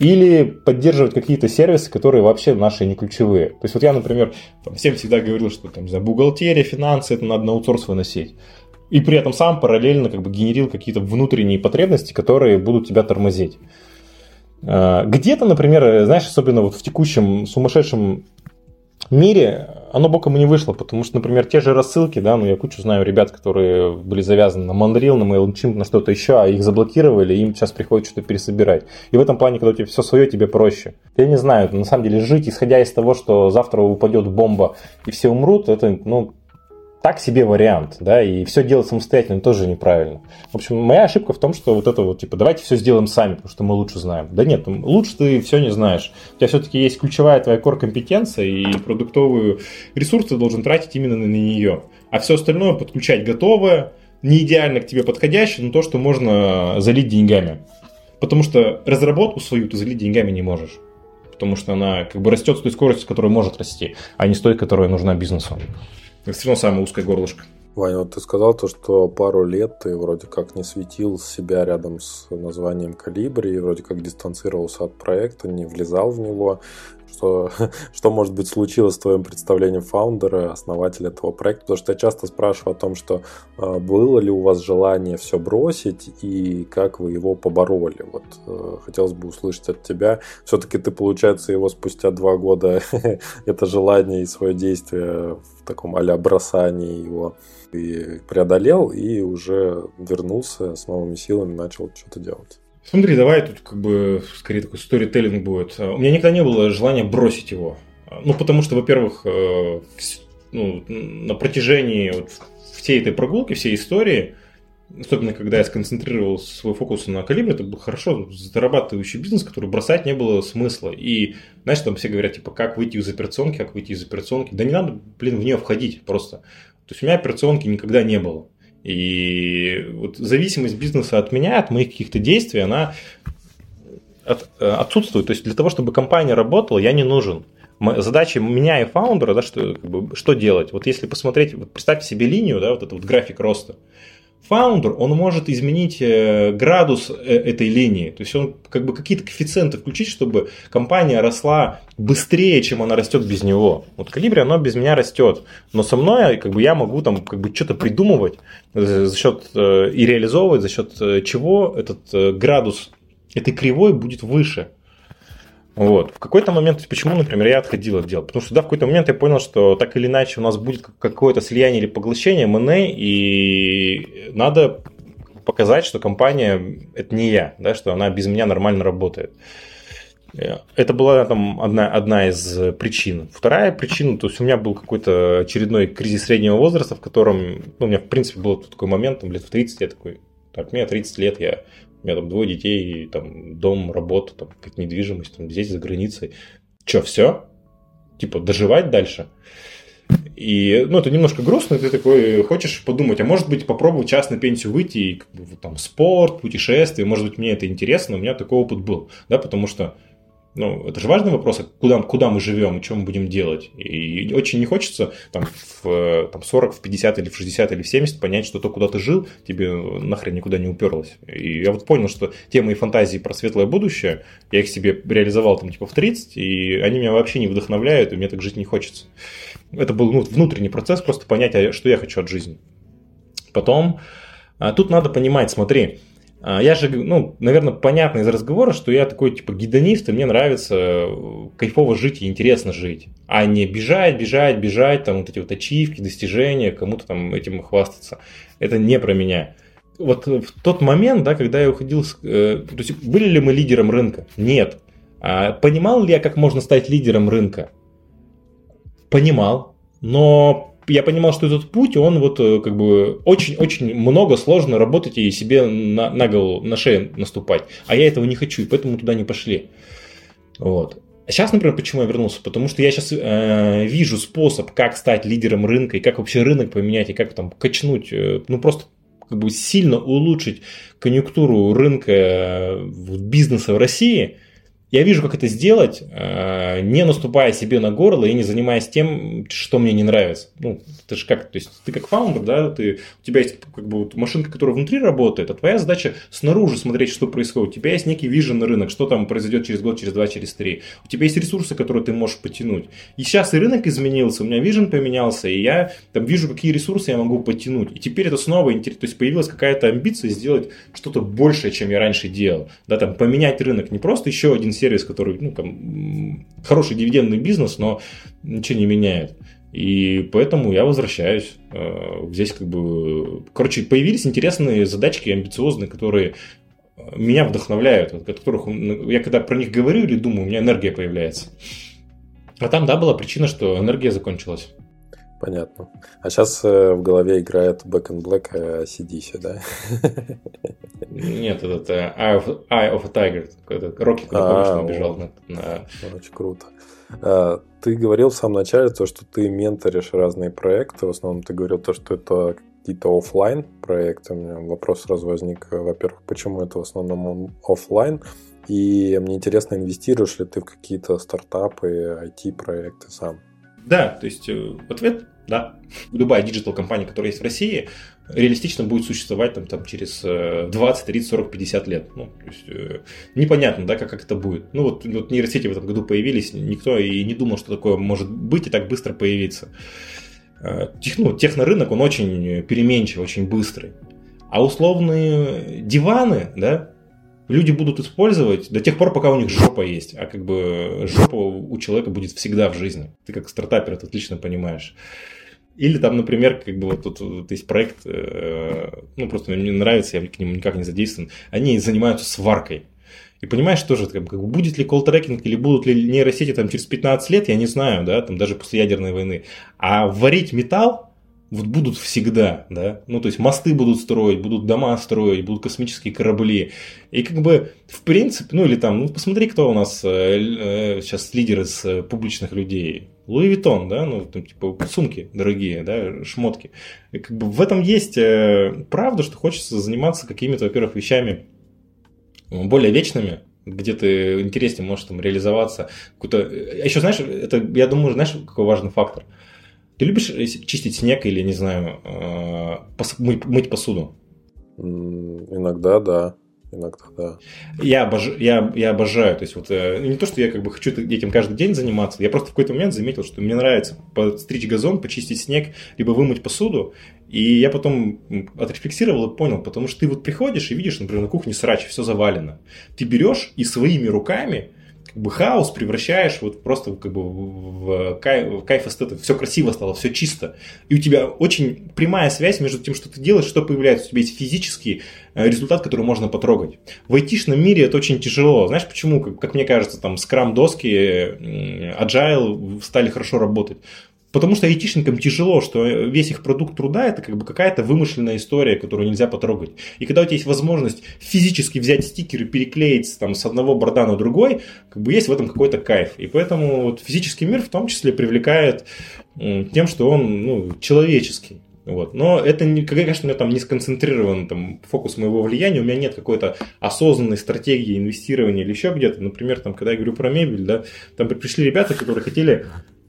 Или поддерживать какие-то сервисы, которые вообще наши не ключевые. То есть вот я, например, там, всем всегда говорил, что там, за бухгалтерия, финансы, это надо на аутсорс выносить. И при этом сам параллельно как бы генерил какие-то внутренние потребности, которые будут тебя тормозить. А, где-то, например, знаешь, особенно вот в текущем сумасшедшем мире оно боком и не вышло, потому что, например, те же рассылки, да, ну я кучу знаю ребят, которые были завязаны на Mandrill, на MailChimp, на что-то еще, а их заблокировали, им сейчас приходится что-то пересобирать. И в этом плане, когда у тебя все свое, тебе проще. Я не знаю, на самом деле жить, исходя из того, что завтра упадет бомба и все умрут, это, ну, так себе вариант, да, и все делать самостоятельно тоже неправильно. В общем, моя ошибка в том, что вот это вот, типа, давайте все сделаем сами, потому что мы лучше знаем. Да нет, лучше ты все не знаешь. У тебя все-таки есть ключевая твоя core-компетенция, и продуктовую ресурс ты должен тратить именно на нее. А все остальное подключать готовое, не идеально к тебе подходящее, но то, что можно залить деньгами. Потому что разработку свою ты залить деньгами не можешь. Потому что она как бы растет с той скоростью, с которой может расти, а не с той, которая нужна бизнесу. Это все равно самое узкое горлышко. Ваня, вот ты сказал то, что пару лет ты вроде как не светил себя рядом с названием Калибри, вроде как дистанцировался от проекта, не влезал в него что, что может быть случилось с твоим представлением фаундера, основателя этого проекта, потому что я часто спрашиваю о том, что э, было ли у вас желание все бросить и как вы его побороли. Вот э, хотелось бы услышать от тебя. Все-таки ты, получается, его спустя два года это желание и свое действие в таком а бросании его и преодолел и уже вернулся с новыми силами, начал что-то делать. Смотри, давай тут как бы скорее такой сторителлинг будет. У меня никогда не было желания бросить его. Ну, потому что, во-первых, э, ну, на протяжении вот всей этой прогулки, всей истории, особенно когда я сконцентрировал свой фокус на калибре, это был хорошо зарабатывающий бизнес, который бросать не было смысла. И, знаешь, там все говорят, типа, как выйти из операционки, как выйти из операционки. Да не надо, блин, в нее входить просто. То есть у меня операционки никогда не было. И вот зависимость бизнеса от меня, от моих каких-то действий, она от, э, отсутствует. То есть для того, чтобы компания работала, я не нужен. Задача меня и фаундера, да, что, как бы, что делать? Вот если посмотреть, вот представьте себе линию, да, вот этот вот график роста фаундер, он может изменить э, градус э, этой линии. То есть он как бы какие-то коэффициенты включить, чтобы компания росла быстрее, чем она растет без него. Вот Калибри, оно без меня растет. Но со мной как бы, я могу там как бы что-то придумывать за счет э, и реализовывать, за счет чего этот градус этой кривой будет выше. Вот. В какой-то момент, почему, например, я отходил от дела? Потому что да, в какой-то момент я понял, что так или иначе у нас будет какое-то слияние или поглощение M&A, и надо показать, что компания – это не я, да, что она без меня нормально работает. Это была там одна, одна из причин. Вторая причина, то есть у меня был какой-то очередной кризис среднего возраста, в котором, ну, у меня в принципе был такой момент, там, лет в 30 я такой, так, мне 30 лет, я у меня там двое детей, там, дом, работа, там, как недвижимость, там, здесь, за границей. что, все? Типа, доживать дальше? И, ну, это немножко грустно, ты такой хочешь подумать, а может быть попробовать час на пенсию выйти, и, как бы, там, спорт, путешествия, может быть, мне это интересно, у меня такой опыт был, да, потому что ну, это же важный вопрос, а куда, куда мы живем, что мы будем делать. И очень не хочется там, в там, 40, в 50 или в 60 или в 70 понять, что то, куда ты жил, тебе нахрен никуда не уперлось. И я вот понял, что те мои фантазии про светлое будущее, я их себе реализовал там типа в 30, и они меня вообще не вдохновляют, и мне так жить не хочется. Это был ну, внутренний процесс, просто понять, а что я хочу от жизни. Потом, а, тут надо понимать, смотри, я же, ну, наверное, понятно из разговора, что я такой, типа, гедонист, и мне нравится э, кайфово жить и интересно жить, а не бежать, бежать, бежать, там, вот эти вот ачивки, достижения, кому-то там этим хвастаться. Это не про меня. Вот в тот момент, да, когда я уходил, э, то есть были ли мы лидером рынка? Нет. А понимал ли я, как можно стать лидером рынка? Понимал, но я понимал, что этот путь, он вот э, как бы очень-очень много сложно работать и себе на, на голову, на шею наступать. А я этого не хочу, и поэтому туда не пошли. Вот. А сейчас, например, почему я вернулся? Потому что я сейчас э, вижу способ, как стать лидером рынка, и как вообще рынок поменять, и как там качнуть, э, ну просто как бы сильно улучшить конъюнктуру рынка э, бизнеса в России – я вижу, как это сделать, э, не наступая себе на горло и не занимаясь тем, что мне не нравится. Ну, это же как, то есть ты как фаундер, да, ты, у тебя есть как бы вот машинка, которая внутри работает, а твоя задача снаружи смотреть, что происходит. У тебя есть некий вижен на рынок, что там произойдет через год, через два, через три. У тебя есть ресурсы, которые ты можешь потянуть. И сейчас и рынок изменился, у меня вижен поменялся, и я там вижу, какие ресурсы я могу потянуть. И теперь это снова интересно, то есть появилась какая-то амбиция сделать что-то большее, чем я раньше делал. Да, там поменять рынок, не просто еще один сервис, который, ну, там, хороший дивидендный бизнес, но ничего не меняет. И поэтому я возвращаюсь. Э, здесь как бы... Короче, появились интересные задачки, амбициозные, которые меня вдохновляют, от которых я когда про них говорю или думаю, у меня энергия появляется. А там, да, была причина, что энергия закончилась. Понятно. А сейчас э, в голове играет Back in Black э, CDC, да? Нет, это Eye of, Eye of a Tiger. Рокки, на, на... Очень круто. А, ты говорил в самом начале то, что ты менторишь разные проекты. В основном ты говорил то, что это какие-то офлайн проекты. У меня вопрос сразу возник. Во-первых, почему это в основном офлайн? И мне интересно, инвестируешь ли ты в какие-то стартапы, IT-проекты сам? Да, то есть э, ответ да. Любая digital компания, которая есть в России, реалистично будет существовать там, там, через 20, 30, 40, 50 лет. Ну, то есть, э, непонятно, да, как, как это будет. Ну, вот, вот нейросети в этом году появились, никто и не думал, что такое может быть и так быстро появиться. Э, тех, ну, технорынок, он очень переменчивый, очень быстрый. А условные диваны, да, люди будут использовать до тех пор, пока у них жопа есть. А как бы жопа у человека будет всегда в жизни. Ты как стартапер это отлично понимаешь. Или там, например, как бы вот тут вот есть проект, э, ну просто мне нравится, я к нему никак не задействован. Они занимаются сваркой. И понимаешь тоже, как, как будет ли колл-трекинг или будут ли нейросети там через 15 лет, я не знаю, да, там даже после ядерной войны. А варить металл, вот будут всегда, да, ну то есть мосты будут строить, будут дома строить, будут космические корабли, и как бы в принципе, ну или там, ну посмотри, кто у нас э, э, сейчас лидер из э, публичных людей, Louis Vuitton, да, ну там типа сумки дорогие, да, шмотки, и как бы в этом есть э, правда, что хочется заниматься какими-то, во-первых, вещами более вечными, где ты интереснее можешь там реализоваться, какой-то, а еще знаешь, это я думаю, знаешь, какой важный фактор – ты любишь чистить снег или, не знаю, э, мыть посуду? Иногда, да. Иногда, да. Я, обож... я, я обожаю. То есть, вот э, не то, что я как бы хочу этим каждый день заниматься. Я просто в какой-то момент заметил, что мне нравится подстричь газон, почистить снег, либо вымыть посуду. И я потом отрефлексировал и понял, потому что ты вот приходишь и видишь, например, на кухне срач, все завалено. Ты берешь и своими руками как бы хаос превращаешь вот просто как бы в кайф, в кайф эстета. Все красиво стало, все чисто. И у тебя очень прямая связь между тем, что ты делаешь, что появляется. У тебя есть физический э, результат, который можно потрогать. В айтишном мире это очень тяжело. Знаешь почему? Как, как мне кажется, там скрам доски, agile стали хорошо работать. Потому что айтишникам тяжело, что весь их продукт труда это как бы какая-то вымышленная история, которую нельзя потрогать. И когда у тебя есть возможность физически взять стикер и переклеить там, с одного борда на другой, как бы есть в этом какой-то кайф. И поэтому вот физический мир в том числе привлекает тем, что он ну, человеческий. Вот. Но это, не, конечно, у меня там не сконцентрирован там, фокус моего влияния, у меня нет какой-то осознанной стратегии инвестирования или еще где-то. Например, там, когда я говорю про мебель, да, там пришли ребята, которые хотели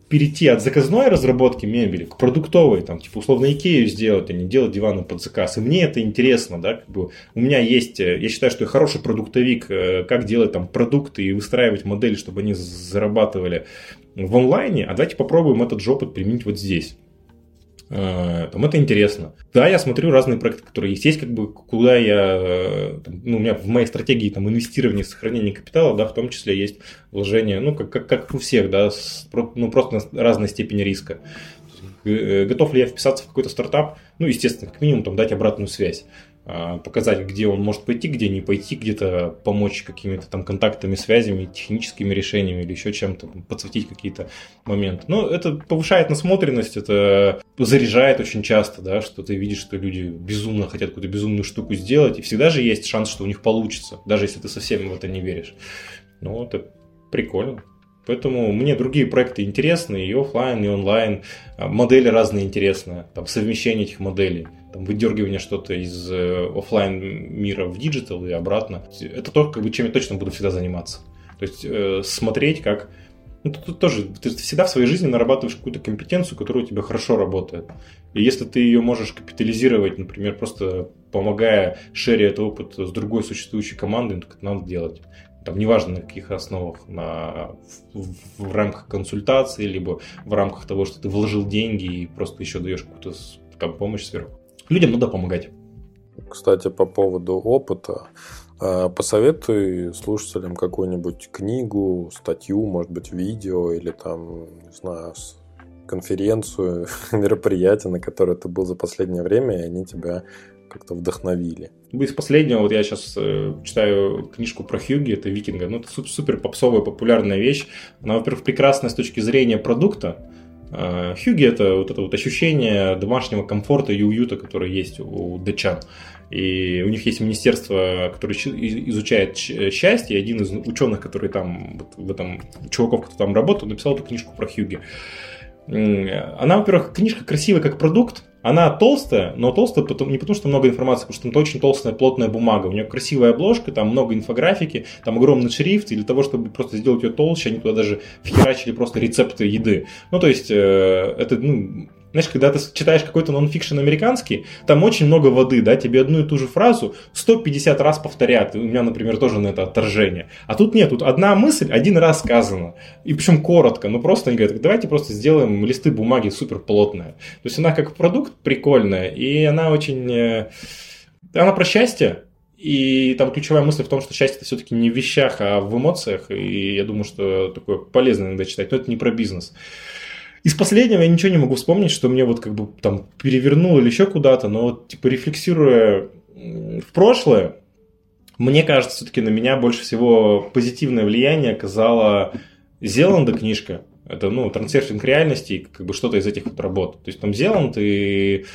перейти от заказной разработки мебели к продуктовой, там, типа, условно, Икею сделать, а не делать диваны под заказ. И мне это интересно, да, как бы у меня есть, э, я считаю, что я хороший продуктовик, э, как делать там продукты и выстраивать модели, чтобы они зарабатывали в онлайне, а давайте попробуем этот же опыт применить вот здесь. Э, там это интересно. Да, я смотрю разные проекты, которые есть. Есть как бы куда я, э, там, ну, у меня в моей стратегии там инвестирования, сохранения капитала, да, в том числе есть вложения, ну, как, как, как у всех, да, с, ну, просто на разной степени риска. Э, готов ли я вписаться в какой-то стартап? Ну, естественно, как минимум там дать обратную связь. А, показать, где он может пойти, где не пойти, где-то помочь какими-то там контактами, связями, техническими решениями или еще чем-то, подсветить какие-то моменты. Но это повышает насмотренность, это заряжает очень часто, да, что ты видишь, что люди безумно хотят какую-то безумную штуку сделать, и всегда же есть шанс, что у них получится, даже если ты совсем в это не веришь. Ну, это прикольно. Поэтому мне другие проекты интересны, и офлайн, и онлайн. А, модели разные интересные, там совмещение этих моделей там, выдергивание что-то из э, офлайн мира в digital и обратно. Это то, как бы, чем я точно буду всегда заниматься. То есть э, смотреть, как ну, тут, тут тоже ты всегда в своей жизни нарабатываешь какую-то компетенцию, которая у тебя хорошо работает. И если ты ее можешь капитализировать, например, просто помогая шеря этот опыт с другой существующей командой, то это надо делать. Там неважно на каких основах, на, в, в рамках консультации, либо в рамках того, что ты вложил деньги и просто еще даешь какую-то помощь сверху людям надо помогать. Кстати, по поводу опыта, а, посоветуй слушателям какую-нибудь книгу, статью, может быть, видео или там, не знаю, конференцию, мероприятие, на которое ты был за последнее время, и они тебя как-то вдохновили. Из последнего, вот я сейчас э, читаю книжку про Хьюги, это викинга, ну это супер попсовая, популярная вещь. Она, во-первых, прекрасная с точки зрения продукта, Хьюги это вот это вот ощущение домашнего комфорта и уюта, которое есть у датчан. И у них есть министерство, которое изучает счастье. И один из ученых, который там, вот в этом, чуваков, кто там работал, написал эту книжку про Хьюги. Она, во-первых, книжка красивая как продукт, она толстая, но толстая потом, не потому, что много информации, потому что это очень толстая, плотная бумага. У нее красивая обложка, там много инфографики, там огромный шрифт, и для того, чтобы просто сделать ее толще, они туда даже вхерачили просто рецепты еды. Ну, то есть, э, это, ну, знаешь, когда ты читаешь какой-то нонфикшн американский, там очень много воды, да, тебе одну и ту же фразу 150 раз повторят. У меня, например, тоже на это отторжение. А тут нет, тут одна мысль один раз сказана. И причем коротко, ну просто они говорят, давайте просто сделаем листы бумаги супер плотные. То есть она как продукт прикольная, и она очень... Э, она про счастье, и там ключевая мысль в том, что счастье это все-таки не в вещах, а в эмоциях. И я думаю, что такое полезно иногда читать. Но это не про бизнес. Из последнего я ничего не могу вспомнить, что мне вот как бы там перевернуло или еще куда-то, но вот типа рефлексируя в прошлое, мне кажется, все-таки на меня больше всего позитивное влияние оказала Зеланда книжка. Это, ну, трансерфинг реальности, как бы что-то из этих вот работ. То есть там Зеланд и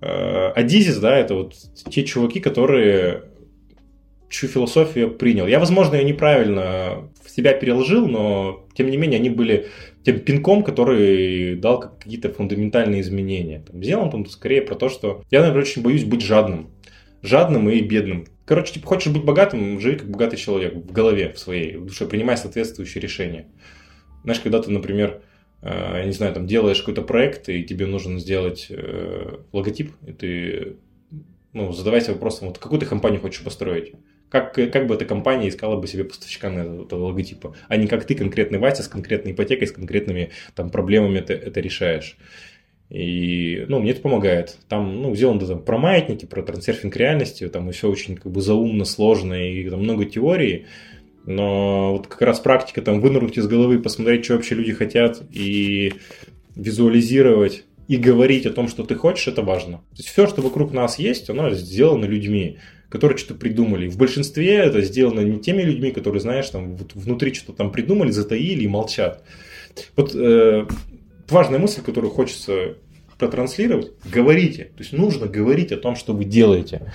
э, Адизис, да, это вот те чуваки, которые чью философию я принял. Я, возможно, ее неправильно в себя переложил, но, тем не менее, они были тем пинком, который дал какие-то фундаментальные изменения. Там, сделан он скорее про то, что я, например, очень боюсь быть жадным. Жадным и бедным. Короче, типа, хочешь быть богатым, живи как богатый человек в голове в своей, в душе, принимай соответствующие решения. Знаешь, когда ты, например, э, я не знаю, там делаешь какой-то проект, и тебе нужно сделать э, логотип, и ты ну, задавайся вопросом, вот какую ты компанию хочешь построить? Как, как бы эта компания искала бы себе поставщика на этого логотипа, а не как ты, конкретный Вася, с конкретной ипотекой, с конкретными там, проблемами это, это решаешь. И, ну, мне это помогает. Там, ну, сделано там про маятники, про трансерфинг реальности, там все очень как бы заумно, сложно, и там много теорий. Но вот как раз практика там вынырнуть из головы, посмотреть, что вообще люди хотят, и визуализировать и говорить о том, что ты хочешь, это важно. То есть все, что вокруг нас есть, оно сделано людьми которые что-то придумали. В большинстве это сделано не теми людьми, которые, знаешь, там вот внутри что-то там придумали, затаили и молчат. Вот э, важная мысль, которую хочется протранслировать. Говорите. То есть нужно говорить о том, что вы делаете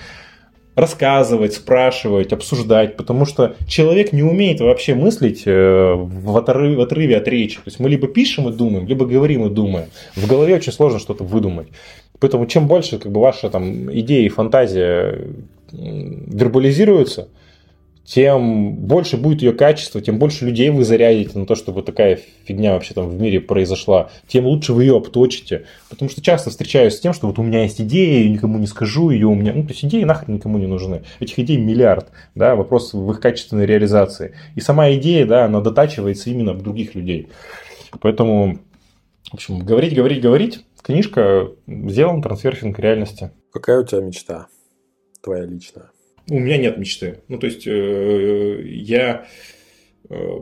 рассказывать, спрашивать, обсуждать, потому что человек не умеет вообще мыслить э, в отрыве, в отрыве от речи. То есть мы либо пишем и думаем, либо говорим и думаем. В голове очень сложно что-то выдумать. Поэтому чем больше как бы, ваша там, идея и фантазия вербализируются, тем больше будет ее качество, тем больше людей вы зарядите на то, чтобы такая фигня вообще там в мире произошла, тем лучше вы ее обточите. Потому что часто встречаюсь с тем, что вот у меня есть идея, я никому не скажу ее, у меня, ну, то есть идеи нахрен никому не нужны. Этих идей миллиард, да, вопрос в их качественной реализации. И сама идея, да, она дотачивается именно в других людей. Поэтому, в общем, говорить, говорить, говорить. Книжка сделан трансферфинг реальности. Какая у тебя мечта? Твоя личная? У меня нет мечты. Ну, то есть, э, я э,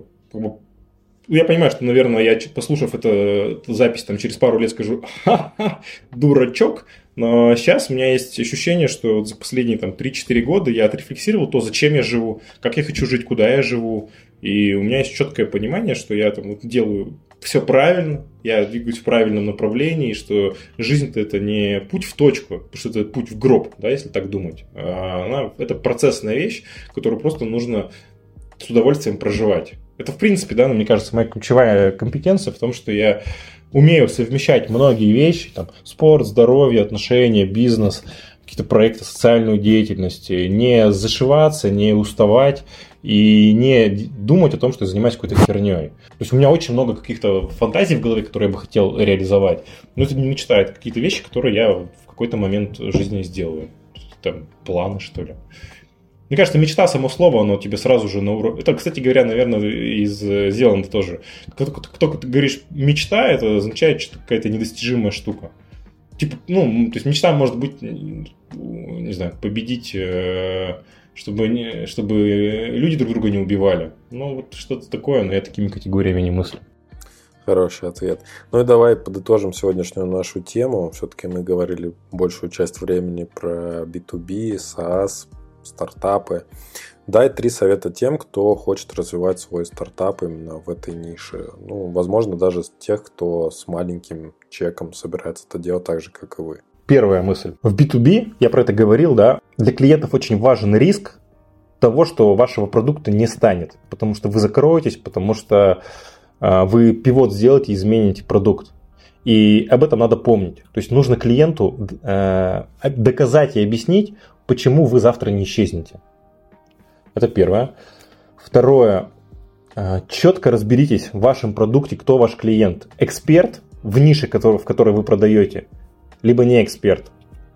я понимаю, что, наверное, я, послушав это, эту запись там, через пару лет скажу, ха-ха, дурачок, но сейчас у меня есть ощущение, что за последние там, 3-4 года я отрефлексировал то, зачем я живу, как я хочу жить, куда я живу. И у меня есть четкое понимание, что я там вот, делаю все правильно, я двигаюсь в правильном направлении, что жизнь-то это не путь в точку, потому что это путь в гроб, да, если так думать. А она, это процессная вещь, которую просто нужно с удовольствием проживать. Это, в принципе, да, ну, мне кажется, моя ключевая компетенция в том, что я умею совмещать многие вещи, там, спорт, здоровье, отношения, бизнес, какие-то проекты, социальную деятельность, не зашиваться, не уставать, и не думать о том, что я занимаюсь какой-то херней. То есть у меня очень много каких-то фантазий в голове, которые я бы хотел реализовать, но это не мечта, это какие-то вещи, которые я в какой-то момент жизни сделаю. Там планы, что ли. Мне кажется, мечта, само слово, оно тебе сразу же на уровне... Это, кстати говоря, наверное, из Зеланда тоже. Кто ты говоришь мечта, это означает, что какая-то недостижимая штука. Типа, ну, то есть мечта может быть, не знаю, победить э, чтобы, не, чтобы люди друг друга не убивали. Ну, вот что-то такое, но я такими категориями не мыслю. Хороший ответ. Ну и давай подытожим сегодняшнюю нашу тему. Все-таки мы говорили большую часть времени про B2B, SaaS, стартапы. Дай три совета тем, кто хочет развивать свой стартап именно в этой нише. Ну, возможно, даже тех, кто с маленьким чеком собирается это делать так же, как и вы. Первая мысль. В B2B, я про это говорил, да, для клиентов очень важен риск того, что вашего продукта не станет, потому что вы закроетесь, потому что э, вы пивот сделаете измените продукт. И об этом надо помнить. То есть нужно клиенту э, доказать и объяснить, почему вы завтра не исчезнете. Это первое. Второе. Э, четко разберитесь в вашем продукте, кто ваш клиент. Эксперт в нише, в которой вы продаете – либо не эксперт.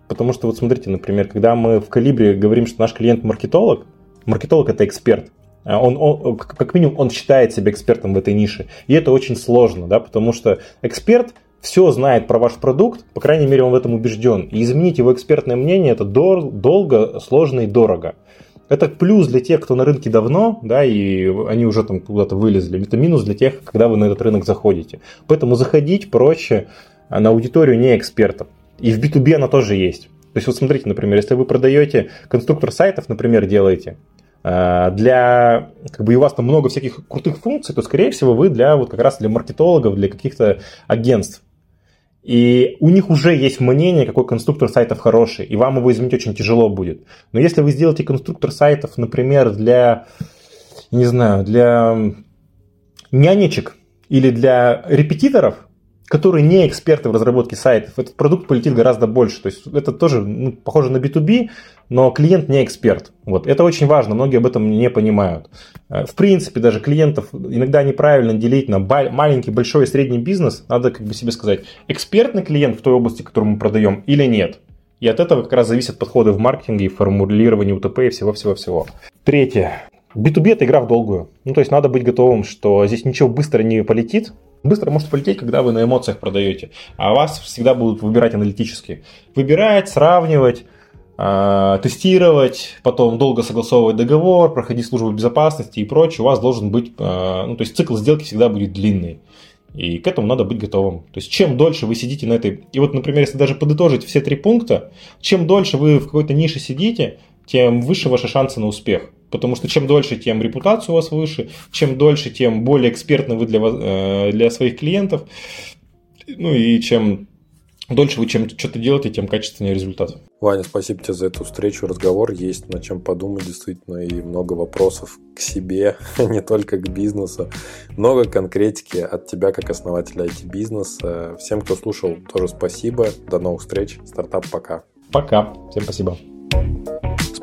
Потому что вот смотрите, например, когда мы в Калибре говорим, что наш клиент маркетолог, маркетолог это эксперт. А он, он, как минимум, он считает себя экспертом в этой нише. И это очень сложно, да, потому что эксперт все знает про ваш продукт, по крайней мере, он в этом убежден. И изменить его экспертное мнение это дор- долго, сложно и дорого. Это плюс для тех, кто на рынке давно, да, и они уже там куда-то вылезли. Это минус для тех, когда вы на этот рынок заходите. Поэтому заходить проще, на аудиторию не экспертов. И в B2B она тоже есть. То есть вот смотрите, например, если вы продаете конструктор сайтов, например, делаете, а, для, как бы и у вас там много всяких крутых функций, то, скорее всего, вы для вот как раз для маркетологов, для каких-то агентств. И у них уже есть мнение, какой конструктор сайтов хороший, и вам его изменить очень тяжело будет. Но если вы сделаете конструктор сайтов, например, для, не знаю, для нянечек или для репетиторов, которые не эксперты в разработке сайтов, этот продукт полетит гораздо больше. То есть это тоже ну, похоже на B2B, но клиент не эксперт. Вот. Это очень важно, многие об этом не понимают. Э, в принципе, даже клиентов иногда неправильно делить на маленький, большой и средний бизнес. Надо как бы себе сказать, экспертный клиент в той области, которую мы продаем или нет. И от этого как раз зависят подходы в маркетинге, формулировании УТП и всего-всего-всего. Третье. B2B это игра в долгую. Ну, то есть надо быть готовым, что здесь ничего быстро не полетит, Быстро может полететь, когда вы на эмоциях продаете, а вас всегда будут выбирать аналитически. Выбирать, сравнивать, а, тестировать, потом долго согласовывать договор, проходить службу безопасности и прочее, у вас должен быть, а, ну, то есть цикл сделки всегда будет длинный. И к этому надо быть готовым. То есть, чем дольше вы сидите на этой... И вот, например, если даже подытожить все три пункта, чем дольше вы в какой-то нише сидите, тем выше ваши шансы на успех. Потому что чем дольше, тем репутация у вас выше, чем дольше, тем более экспертны вы для, вас, э, для своих клиентов. ну и чем дольше вы чем что-то делаете, тем качественнее результат. Ваня, спасибо тебе за эту встречу, разговор. Есть над чем подумать действительно и много вопросов к себе, не только к бизнесу. Много конкретики от тебя как основателя IT-бизнеса. Всем, кто слушал, тоже спасибо. До новых встреч. Стартап пока. Пока. Всем спасибо.